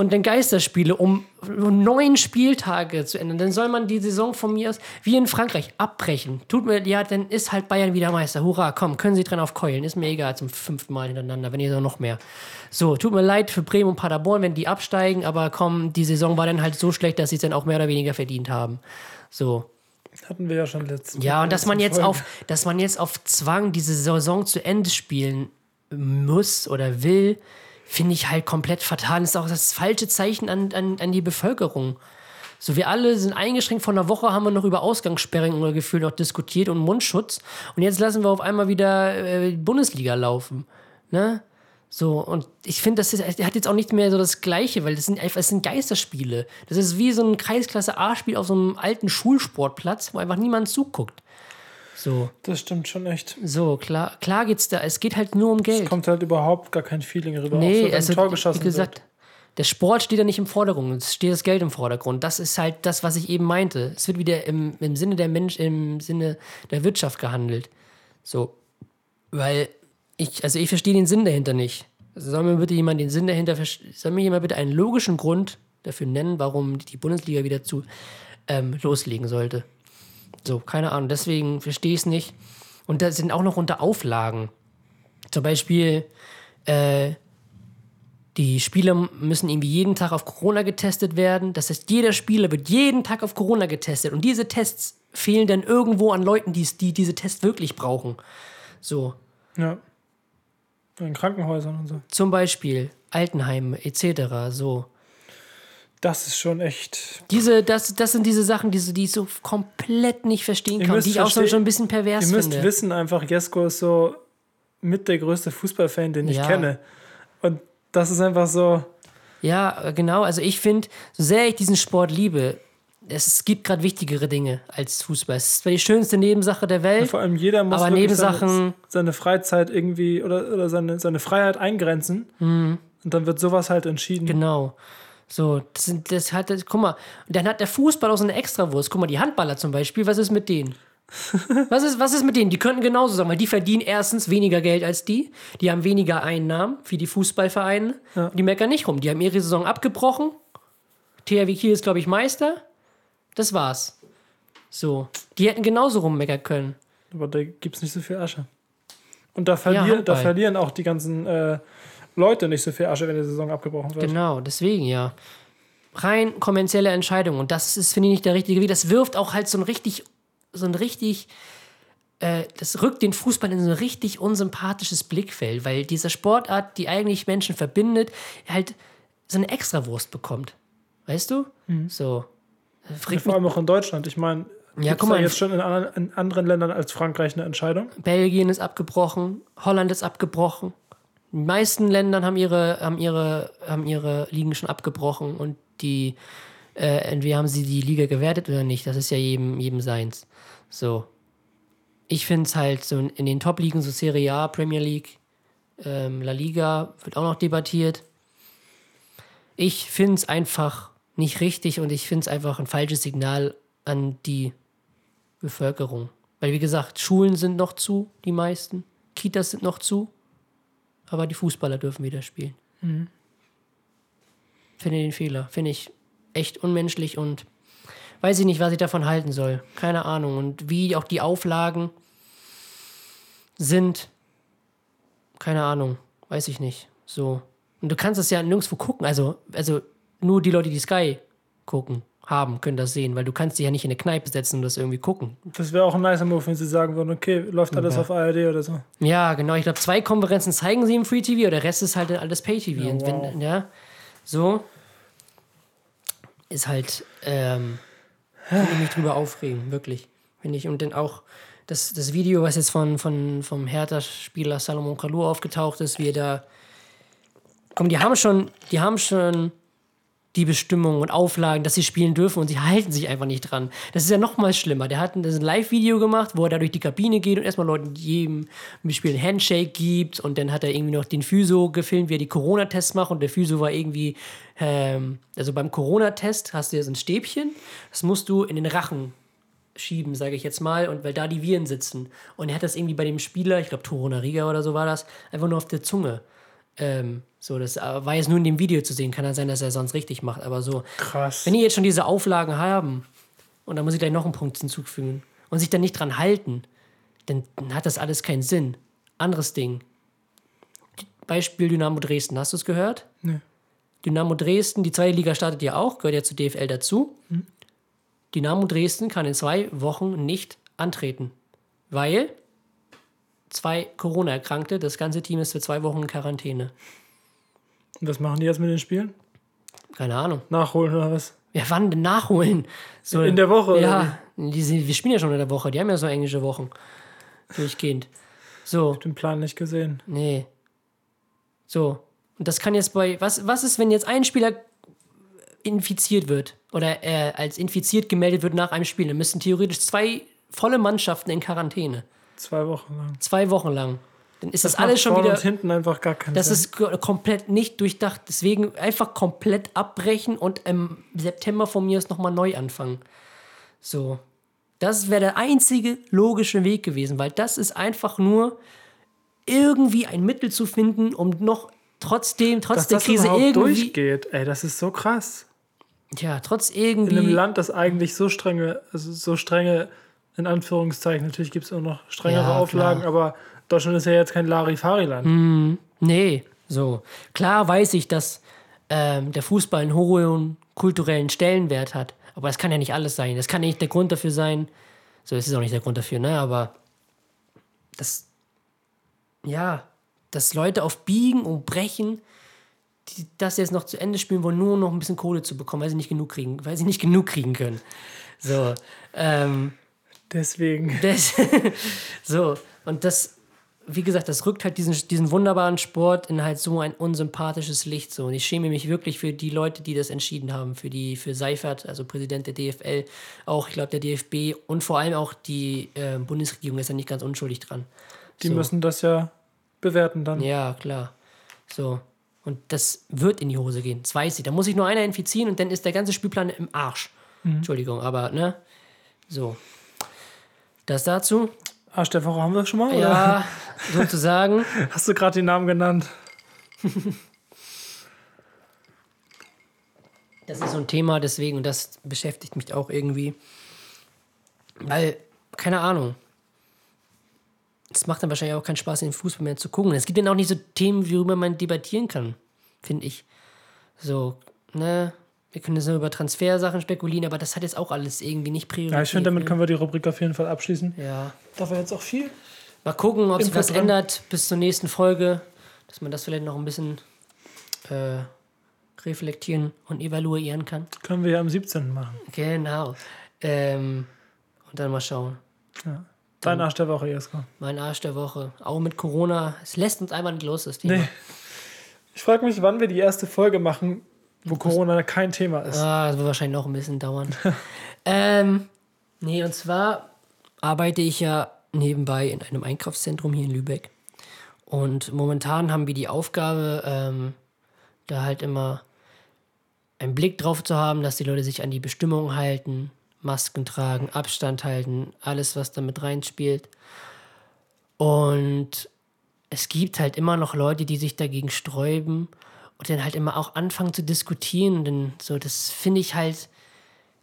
B: Und dann Geisterspiele um neun Spieltage zu ändern. Dann soll man die Saison von mir aus, wie in Frankreich, abbrechen. Tut mir, ja, dann ist halt Bayern wieder Meister. Hurra, komm, können Sie dran aufkeulen. Ist mir egal, zum fünften Mal hintereinander, wenn ihr so noch mehr. So, tut mir leid für Bremen und Paderborn, wenn die absteigen, aber komm, die Saison war dann halt so schlecht, dass sie es dann auch mehr oder weniger verdient haben. So.
A: Hatten wir ja schon letztens.
B: Ja, und dass man jetzt
A: Folgen.
B: auf, dass man jetzt auf Zwang diese Saison zu Ende spielen muss oder will, finde ich halt komplett fatal. Das ist auch das falsche Zeichen an, an, an die Bevölkerung. So, wir alle sind eingeschränkt. Vor einer Woche haben wir noch über Ausgangssperren oder Gefühl noch diskutiert und Mundschutz. Und jetzt lassen wir auf einmal wieder äh, Bundesliga laufen. Ne? So, und ich finde, das ist, hat jetzt auch nicht mehr so das Gleiche, weil das sind es sind Geisterspiele. Das ist wie so ein Kreisklasse A-Spiel auf so einem alten Schulsportplatz, wo einfach niemand zuguckt. So,
A: Das stimmt schon echt.
B: so, klar, klar geht's da. Es geht halt nur um Geld.
A: Kommt halt überhaupt gar kein Feeling rüber. auch so,
B: Nee,
A: wenn
B: also,
A: Tor geschossen
B: wie gesagt,
A: wird.
B: der Sport steht ja nicht im Vordergrund, es steht das Geld im Vordergrund. Das ist halt das, was ich eben meinte. Es wird wieder im, im Sinne der Mensch, im Sinne der Wirtschaft gehandelt. So. Weil ich, also ich verstehe den Sinn dahinter nicht. Also soll mir bitte jemand den Sinn dahinter, soll mir jemand bitte einen logischen Grund dafür nennen, warum die Bundesliga wieder zu ähm, loslegen sollte. So, keine Ahnung. Deswegen verstehe ich es nicht. Und da sind auch noch unter Auflagen. Zum Beispiel, äh, die Spieler müssen irgendwie jeden Tag auf Corona getestet werden. Das heißt, jeder Spieler wird jeden Tag auf Corona getestet. Und diese Tests fehlen dann irgendwo an Leuten, die's- die diese Tests wirklich brauchen. So,
A: Ja. In Krankenhäusern und so.
B: zum Beispiel Altenheime etc. So.
A: Das ist schon echt.
B: Diese, das, das sind diese Sachen, die, so- die ich so komplett nicht verstehen
A: Ihr
B: kann, die ich auch so schon ein bisschen
A: Ihr
B: pervers
A: müsst
B: finde.
A: wissen, einfach, Jesko ist so mit der größte Fußballfan, den ich
B: Ja.
A: kenne. Und das ist einfach so.
B: Ja, genau. Also ich finde, so sehr ich diesen Sport liebe, es, gibt gerade wichtigere Dinge als Fußball. Es ist zwar die schönste Nebensache der Welt.
A: Vor allem jeder muss
B: Aber Nebensachen-
A: seine, seine Freizeit irgendwie oder, oder seine, seine Freiheit eingrenzen.
B: Mhm.
A: Und dann wird sowas halt entschieden.
B: Genau. So, das sind, das hat, das, guck mal, und dann hat der Fußball auch so eine Extrawurst. Guck mal, die Handballer zum Beispiel, was ist mit denen? was, ist, was ist mit denen? Die könnten genauso sagen, weil die verdienen erstens weniger Geld als die, die haben weniger Einnahmen wie die Fußballvereine.
A: Ja.
B: Die meckern nicht rum. Die haben ihre Saison abgebrochen. THW Kiel ist, glaube ich, Meister. Das war's. So. Die hätten genauso rummeckern können.
A: Aber da gibt es nicht so viel Asche. Und da, verlier, da
B: Handball.
A: verlieren auch die ganzen äh, Leute nicht so viel Asche, wenn die Saison abgebrochen wird.
B: Genau, deswegen ja. Rein kommerzielle Entscheidung. Und das ist, finde ich, nicht der richtige Weg. Das wirft auch halt so ein richtig, so ein richtig, äh, das rückt den Fußball in so ein richtig unsympathisches Blickfeld, weil diese Sportart, die eigentlich Menschen verbindet, halt so eine Extrawurst bekommt. Weißt du? So. Das
A: Und
B: regt
A: vor allem auch in Deutschland. Ich meine,
B: Ja,
A: ja,
B: guck mal,
A: jetzt schon in, anderen- in anderen Ländern als Frankreich eine Entscheidung.
B: Belgien ist abgebrochen, Holland ist abgebrochen. Die meisten Länder haben ihre, haben ihre, haben ihre Ligen schon abgebrochen und die, äh, entweder haben sie die Liga gewertet oder nicht. Das ist ja jedem, jedem seins. So. Ich finde es halt so in den Top-Ligen, so Serie A, Premier League, Ähm, La Liga wird auch noch debattiert. Ich finde es einfach nicht richtig und ich finde es einfach ein falsches Signal an die Bevölkerung. Weil, wie gesagt, Schulen sind noch zu, die meisten. Kitas sind noch zu. Aber die Fußballer dürfen wieder spielen.
A: Mhm.
B: Finde den Fehler. Finde ich echt unmenschlich und weiß ich nicht, was ich davon halten soll. Keine Ahnung. Und wie auch die Auflagen sind, keine Ahnung. Weiß ich nicht. So. Und du kannst es ja nirgendwo gucken. Also, also nur die Leute, die Sky gucken, haben, können das sehen, weil du kannst dich ja nicht in eine Kneipe setzen und das irgendwie gucken.
A: Das wäre auch ein nicer Move, wenn sie sagen würden, okay, läuft alles
B: Ja.
A: auf ARD oder so.
B: Ja, genau. Ich glaube, zwei Konferenzen zeigen sie im Free TV oder der Rest ist halt alles Pay TV.
A: Ja,
B: und
A: wow.
B: wenn, ja, so ist halt, ähm, kann ich mich drüber aufregen, wirklich. Finde ich. Und dann auch das, das Video, was jetzt von, von, vom Hertha-Spieler Salomon Kalou aufgetaucht ist, wie er da. Komm, die haben schon, die haben schon die Bestimmungen und Auflagen, dass sie spielen dürfen und sie halten sich einfach nicht dran. Das ist ja noch mal schlimmer. Der hat ein, Live-Video gemacht, wo er da durch die Kabine geht und erstmal Leuten jedem Spiel einen Handshake gibt und dann hat er irgendwie noch den Physio gefilmt, wie er die Corona-Tests macht und der Physio war irgendwie, ähm, also beim Corona-Test hast du ja so ein Stäbchen, das musst du in den Rachen schieben, sage ich jetzt mal, und weil da die Viren sitzen. Und er hat das irgendwie bei dem Spieler, ich glaube Toruna Riga oder so war das, einfach nur auf der Zunge. Ähm, so, das äh, war jetzt nur in dem Video zu sehen. Kann ja sein, dass er sonst richtig macht, aber so.
A: Krass.
B: Wenn die jetzt schon diese Auflagen haben, und da muss ich gleich noch einen Punkt hinzufügen, und sich dann nicht dran halten, dann, hat das alles keinen Sinn. Anderes Ding. Beispiel Dynamo Dresden. Hast du es gehört?
A: Nee.
B: Dynamo Dresden, die zweite Liga startet ja auch, gehört ja zu DFL dazu. Dynamo Dresden kann in zwei Wochen nicht antreten, weil zwei Corona-Erkrankte, das ganze Team ist für zwei Wochen in Quarantäne.
A: Und was machen die jetzt mit den Spielen?
B: Keine Ahnung.
A: Nachholen oder was?
B: Ja, wann denn nachholen? So,
A: In der Woche, oder
B: Ja, die, wir spielen ja schon in der Woche. Die haben ja so englische Wochen. Durchgehend. So,
A: Den Plan nicht gesehen.
B: nee. So. Und das kann jetzt bei. Was, was ist, wenn jetzt ein Spieler infiziert wird oder äh, als infiziert gemeldet wird nach einem Spiel? Dann müssen theoretisch zwei volle Mannschaften in Quarantäne.
A: Zwei Wochen lang.
B: Zwei Wochen lang. Dann ist das,
A: macht
B: alles schon wieder.
A: und hinten einfach gar keinen
B: Das
A: Sinn.
B: ist ko- komplett nicht durchdacht. Deswegen einfach komplett abbrechen und im September von mir aus nochmal neu anfangen. So. Das wäre der einzige logische Weg gewesen, weil das ist einfach nur irgendwie ein Mittel zu finden, um noch trotzdem, trotz
A: Dass
B: der
A: das
B: Krise irgendwie.
A: durchgeht. Ey, das ist so krass.
B: Ja, trotz
A: In einem
B: irgendwie.
A: Land, das eigentlich so strenge, also so strenge, in Anführungszeichen, natürlich gibt es auch noch strengere
B: Ja,
A: Auflagen, aber Deutschland ist ja jetzt kein Larifari-Land.
B: Nee, so. Klar weiß ich, dass ähm, der Fußball einen hohen kulturellen Stellenwert hat. Aber das kann ja nicht alles sein. Das kann nicht der Grund dafür sein. So, es ist auch nicht der Grund dafür, ne? Aber das, ja, dass Leute auf Biegen und Brechen die das jetzt noch zu Ende spielen wollen, nur noch ein bisschen Kohle zu bekommen, weil sie nicht genug kriegen, weil sie nicht genug kriegen können. So, ähm,
A: Deswegen.
B: das, so, und das, wie gesagt, das rückt halt diesen, diesen wunderbaren Sport in halt so ein unsympathisches Licht. So. Und ich schäme mich wirklich für die Leute, die das entschieden haben. Für die, für Seifert, also Präsident der DFL, auch, ich glaube, der DFB und vor allem auch die äh, Bundesregierung ist ja nicht ganz unschuldig dran.
A: Die
B: so.
A: müssen das ja bewerten dann.
B: Ja, klar. So. Und das wird in die Hose gehen. Das weiß ich. Da muss sich nur einer infizieren und dann ist der ganze Spielplan im Arsch. Entschuldigung, aber, ne? So. Das dazu.
A: Arsch der Woche haben wir schon mal? Oder?
B: Ja, sozusagen.
A: Hast du gerade den Namen genannt?
B: Das ist so ein Thema, deswegen, und das beschäftigt mich auch irgendwie. Weil, keine Ahnung. Es macht dann wahrscheinlich auch keinen Spaß, den Fußball mehr zu gucken. Es gibt dann auch nicht so Themen, worüber man debattieren kann, finde ich. So, ne? Wir können jetzt nur über Transfersachen spekulieren, aber das hat jetzt auch alles irgendwie nicht Priorität.
A: Ja, ich finde, damit
B: ne?
A: können wir die Rubrik auf jeden Fall abschließen.
B: Ja.
A: Da war jetzt auch viel.
B: Mal gucken, ob sich was
A: dran.
B: ändert bis zur nächsten Folge, dass man das vielleicht noch ein bisschen äh, reflektieren und evaluieren kann.
A: Können wir ja am 17. machen.
B: Genau. Ähm, und dann mal schauen.
A: Dein Arsch der Woche, Jesko.
B: Mein Arsch der Woche. Auch mit Corona. Es lässt uns einfach nicht los, das Thema.
A: Nee. Ich frage mich, wann wir die erste Folge machen, wo Corona kein Thema ist.
B: Ah, das wird wahrscheinlich noch ein bisschen dauern. ähm, nee, und zwar arbeite ich ja nebenbei in einem Einkaufszentrum hier in Lübeck. Und momentan haben wir die Aufgabe, ähm, da halt immer einen Blick drauf zu haben, dass die Leute sich an die Bestimmungen halten, Masken tragen, Abstand halten, alles, was damit reinspielt. Und es gibt halt immer noch Leute, die sich dagegen sträuben und dann halt immer auch anfangen zu diskutieren. Denn so, das finde ich halt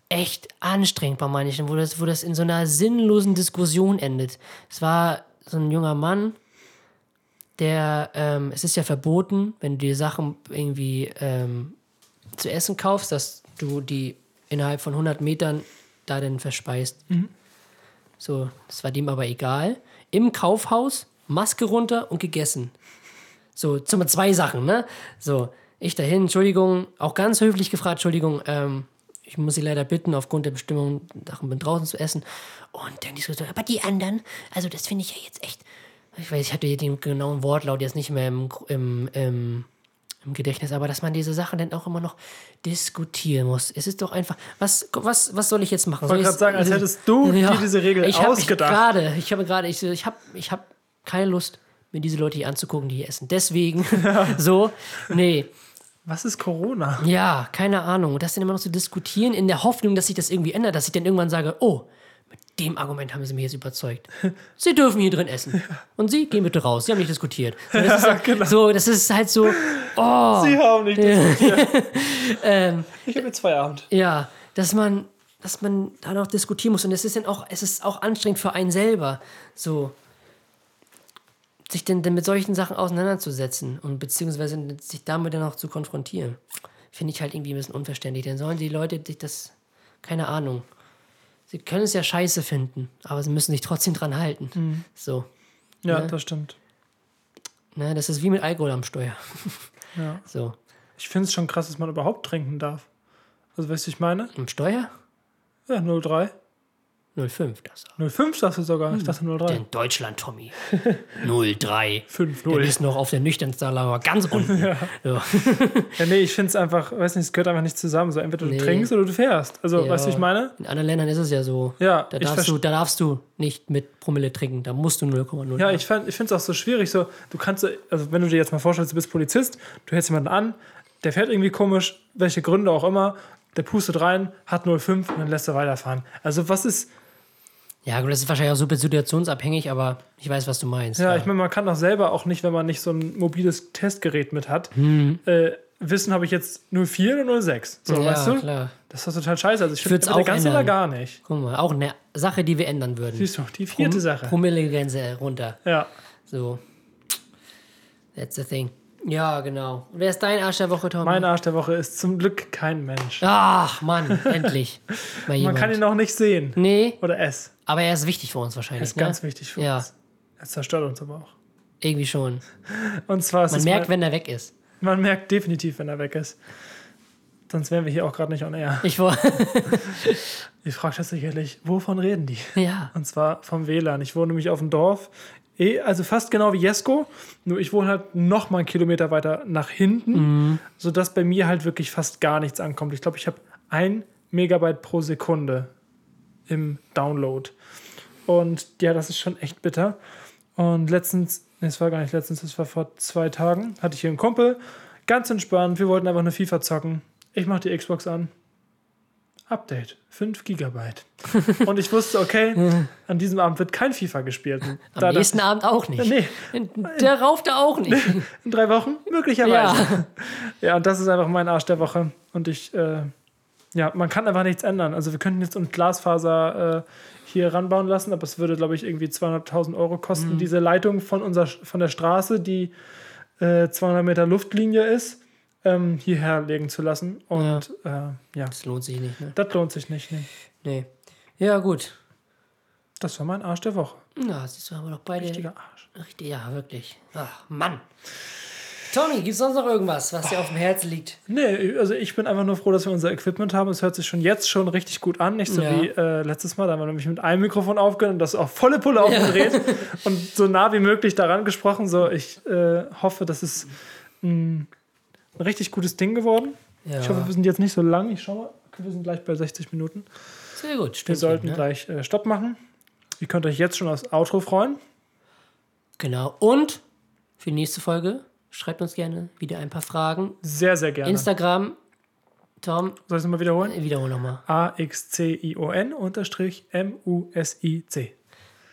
B: echt anstrengend bei manchen, wo das, wo das in so einer sinnlosen Diskussion endet. Es war so ein junger Mann, der, ähm, es ist ja verboten, wenn du dir Sachen irgendwie ähm, zu essen kaufst, dass du die innerhalb von 100 Metern da dann verspeist. So, das war dem aber egal. Im Kaufhaus, Maske runter und gegessen. So, zum zwei Sachen, ne? So, ich dahin, Entschuldigung, auch ganz höflich gefragt, Entschuldigung, ähm, ich muss Sie leider bitten, aufgrund der Bestimmung, Sachen bin draußen zu essen. Und dann die so, aber die anderen, also das finde ich ja jetzt echt, ich weiß, ich hatte den genauen Wortlaut jetzt nicht mehr im, im, im, im Gedächtnis, aber dass man diese Sachen dann auch immer noch diskutieren muss. Es ist doch einfach, was, was, was soll ich jetzt machen?
A: Ich wollte gerade sagen, als hättest du dir diese Regel
B: ich hab,
A: ausgedacht.
B: Ich gerade, ich habe gerade, ich, ich habe ich hab keine Lust, mir diese Leute hier anzugucken, die hier essen. Deswegen, so, nee.
A: Was ist Corona?
B: Ja, keine Ahnung. Und das dann immer noch zu diskutieren, in der Hoffnung, dass sich das irgendwie ändert, dass ich dann irgendwann sage, oh, mit dem Argument haben sie mich jetzt überzeugt. Sie dürfen hier drin essen. Und Sie gehen bitte raus. Sie haben nicht diskutiert. Das, ist,
A: genau.
B: so, das ist halt so, oh,
A: Sie haben nicht diskutiert. ich habe jetzt Feierabend.
B: ja, dass man, dass man da noch diskutieren muss. Und es ist dann auch, es ist auch anstrengend für einen selber, so sich denn, denn mit solchen Sachen auseinanderzusetzen und beziehungsweise sich damit dann auch zu konfrontieren. Finde ich halt irgendwie ein bisschen unverständlich. Dann sollen die Leute sich das, keine Ahnung. Sie können es ja scheiße finden, aber sie müssen sich trotzdem dran halten. So.
A: Ja,
B: Ne?
A: das stimmt.
B: Ne, das ist wie mit Alkohol am Steuer.
A: Ja.
B: So.
A: Ich finde es schon krass, dass man überhaupt trinken darf. Also, weißt du, ich meine?
B: Am Steuer?
A: Ja, 03.
B: 05, das.
A: 05 sagst du sogar. Ich dachte 03.
B: In Deutschland, Tommy. 03.
A: 5,
B: Der
A: 0.
B: ist noch auf der Nüchternskala ganz unten. So.
A: Ja, nee, ich finde es einfach, weiß nicht, es gehört einfach nicht zusammen. So, entweder du
B: Nee.
A: trinkst oder du fährst. Also,
B: Ja.
A: weißt du, ich meine?
B: In anderen Ländern ist es ja so.
A: Ja,
B: Da darfst, du, da darfst du nicht mit Promille trinken. Da musst du 0,0.
A: Ja, ich, fand- ich finde es auch so schwierig. So, du kannst, so- also wenn du dir jetzt mal vorstellst, du bist Polizist, du hältst jemanden an, der fährt irgendwie komisch, welche Gründe auch immer, der pustet rein, hat 05 und dann lässt er weiterfahren. Also was ist,
B: Ja, gut, das ist wahrscheinlich auch super situationsabhängig, aber ich weiß, was du meinst.
A: ja, ich meine, man kann doch selber auch nicht, wenn man nicht so ein mobiles Testgerät mit hat,
B: Mhm.
A: äh, wissen, habe ich jetzt 04 oder 06. So,
B: ja,
A: weißt du?
B: klar.
A: Das ist total scheiße. Also ich finde
B: auch
A: ganz oder
B: ändern.
A: gar nicht.
B: Guck mal, auch eine Sache, die wir ändern würden.
A: Siehst du, die vierte Sache.
B: Promillegrenze runter.
A: Ja.
B: So. That's the thing. Ja, genau. Wer ist dein Arsch der Woche, Tom?
A: Mein Arsch der Woche ist zum Glück kein Mensch.
B: Ach, Mann, endlich.
A: Man kann ihn noch nicht sehen.
B: nee,
A: Oder es.
B: Aber er ist wichtig für uns wahrscheinlich.
A: Ist
B: ne?
A: ganz wichtig für
B: Ja.
A: uns. Es zerstört uns aber auch.
B: Irgendwie schon.
A: Und zwar ist
B: Man merkt,
A: mein-
B: wenn er weg ist.
A: Man merkt definitiv, wenn er weg ist. Sonst wären wir hier auch gerade nicht on air.
B: Ich war.
A: Ihr fragt euch sicherlich, wovon reden die?
B: ja.
A: Und zwar vom WLAN. Ich wohne nämlich auf dem Dorf, eh, also fast genau wie Jesko, nur ich wohne halt noch mal einen Kilometer weiter nach hinten, sodass bei mir halt wirklich fast gar nichts ankommt. Ich glaube, ich habe ein Megabyte pro Sekunde im Download. Und ja, das ist schon echt bitter. Und letztens, nee, es war gar nicht letztens, das war vor zwei Tagen, hatte ich hier einen Kumpel, ganz entspannt, wir wollten einfach eine FIFA zocken. Ich mache die Xbox an. Update, 5 Gigabyte. Und ich wusste, okay, an diesem Abend wird kein FIFA gespielt.
B: Am
A: da
B: nächsten Abend auch nicht.
A: ich, nee,
B: Der rauft da auch nicht.
A: in drei Wochen möglicherweise.
B: ja.
A: Ja, und das ist einfach mein Arsch der Woche. Und ich, äh, ja, man kann einfach nichts ändern. Also wir könnten jetzt uns Glasfaser äh, hier ranbauen lassen, aber es würde, glaube ich, irgendwie 200.000 Euro kosten,
B: Mhm.
A: diese Leitung von, unser, von der Straße, die äh, 200 Meter Luftlinie ist, ähm, hierher legen zu lassen. Und ja, äh, ja
B: Das lohnt sich nicht, ne?
A: das lohnt sich nicht. Nee.
B: Nee. Ja, gut.
A: Das war mein Arsch der Woche.
B: Na, siehst du, haben wir doch beide.
A: Richtiger Arsch.
B: Richtig, ja, wirklich. Ach, Mann. Tommy, gibt's sonst noch irgendwas, was dir auf dem Herzen liegt?
A: Nee, also ich bin einfach nur froh, dass wir unser Equipment haben. Es hört sich schon jetzt schon richtig gut an. Nicht so
B: Ja.
A: wie äh, letztes Mal, da haben wir nämlich mit einem Mikrofon aufgenommen und das auf volle Pulle aufgedreht und so nah wie möglich daran gesprochen. So, ich äh, hoffe, das ist ein, ein richtig gutes Ding geworden.
B: Ja.
A: Ich hoffe, wir sind jetzt nicht so lang. Ich schau mal. Wir sind gleich bei 60 Minuten.
B: Sehr gut,
A: Wir
B: stimmt.
A: sollten
B: ne?
A: gleich äh, Stopp machen. Ihr könnt euch jetzt schon aufs Outro freuen.
B: Genau. Und für die nächste Folge. Schreibt uns gerne wieder ein paar Fragen.
A: Sehr, sehr gerne.
B: Instagram, Tom,
A: Soll ich es mal wiederholen?
B: wiederhol nochmal.
A: A-X-C-I-O-N unterstrich M-U-S-I-C.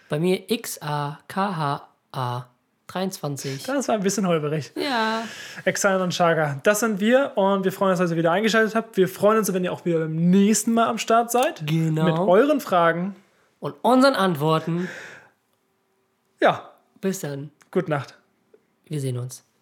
B: Bei mir XAKHA 23.
A: Das war ein bisschen holperig.
B: Ja.
A: Exile und Chaga. Das sind wir und wir freuen uns, dass ihr wieder eingeschaltet habt. Wir freuen uns, wenn ihr auch wieder beim nächsten Mal am Start seid.
B: Genau.
A: Mit euren Fragen.
B: Und unseren Antworten.
A: Ja,
B: Bis dann.
A: gute Nacht.
B: Wir sehen uns.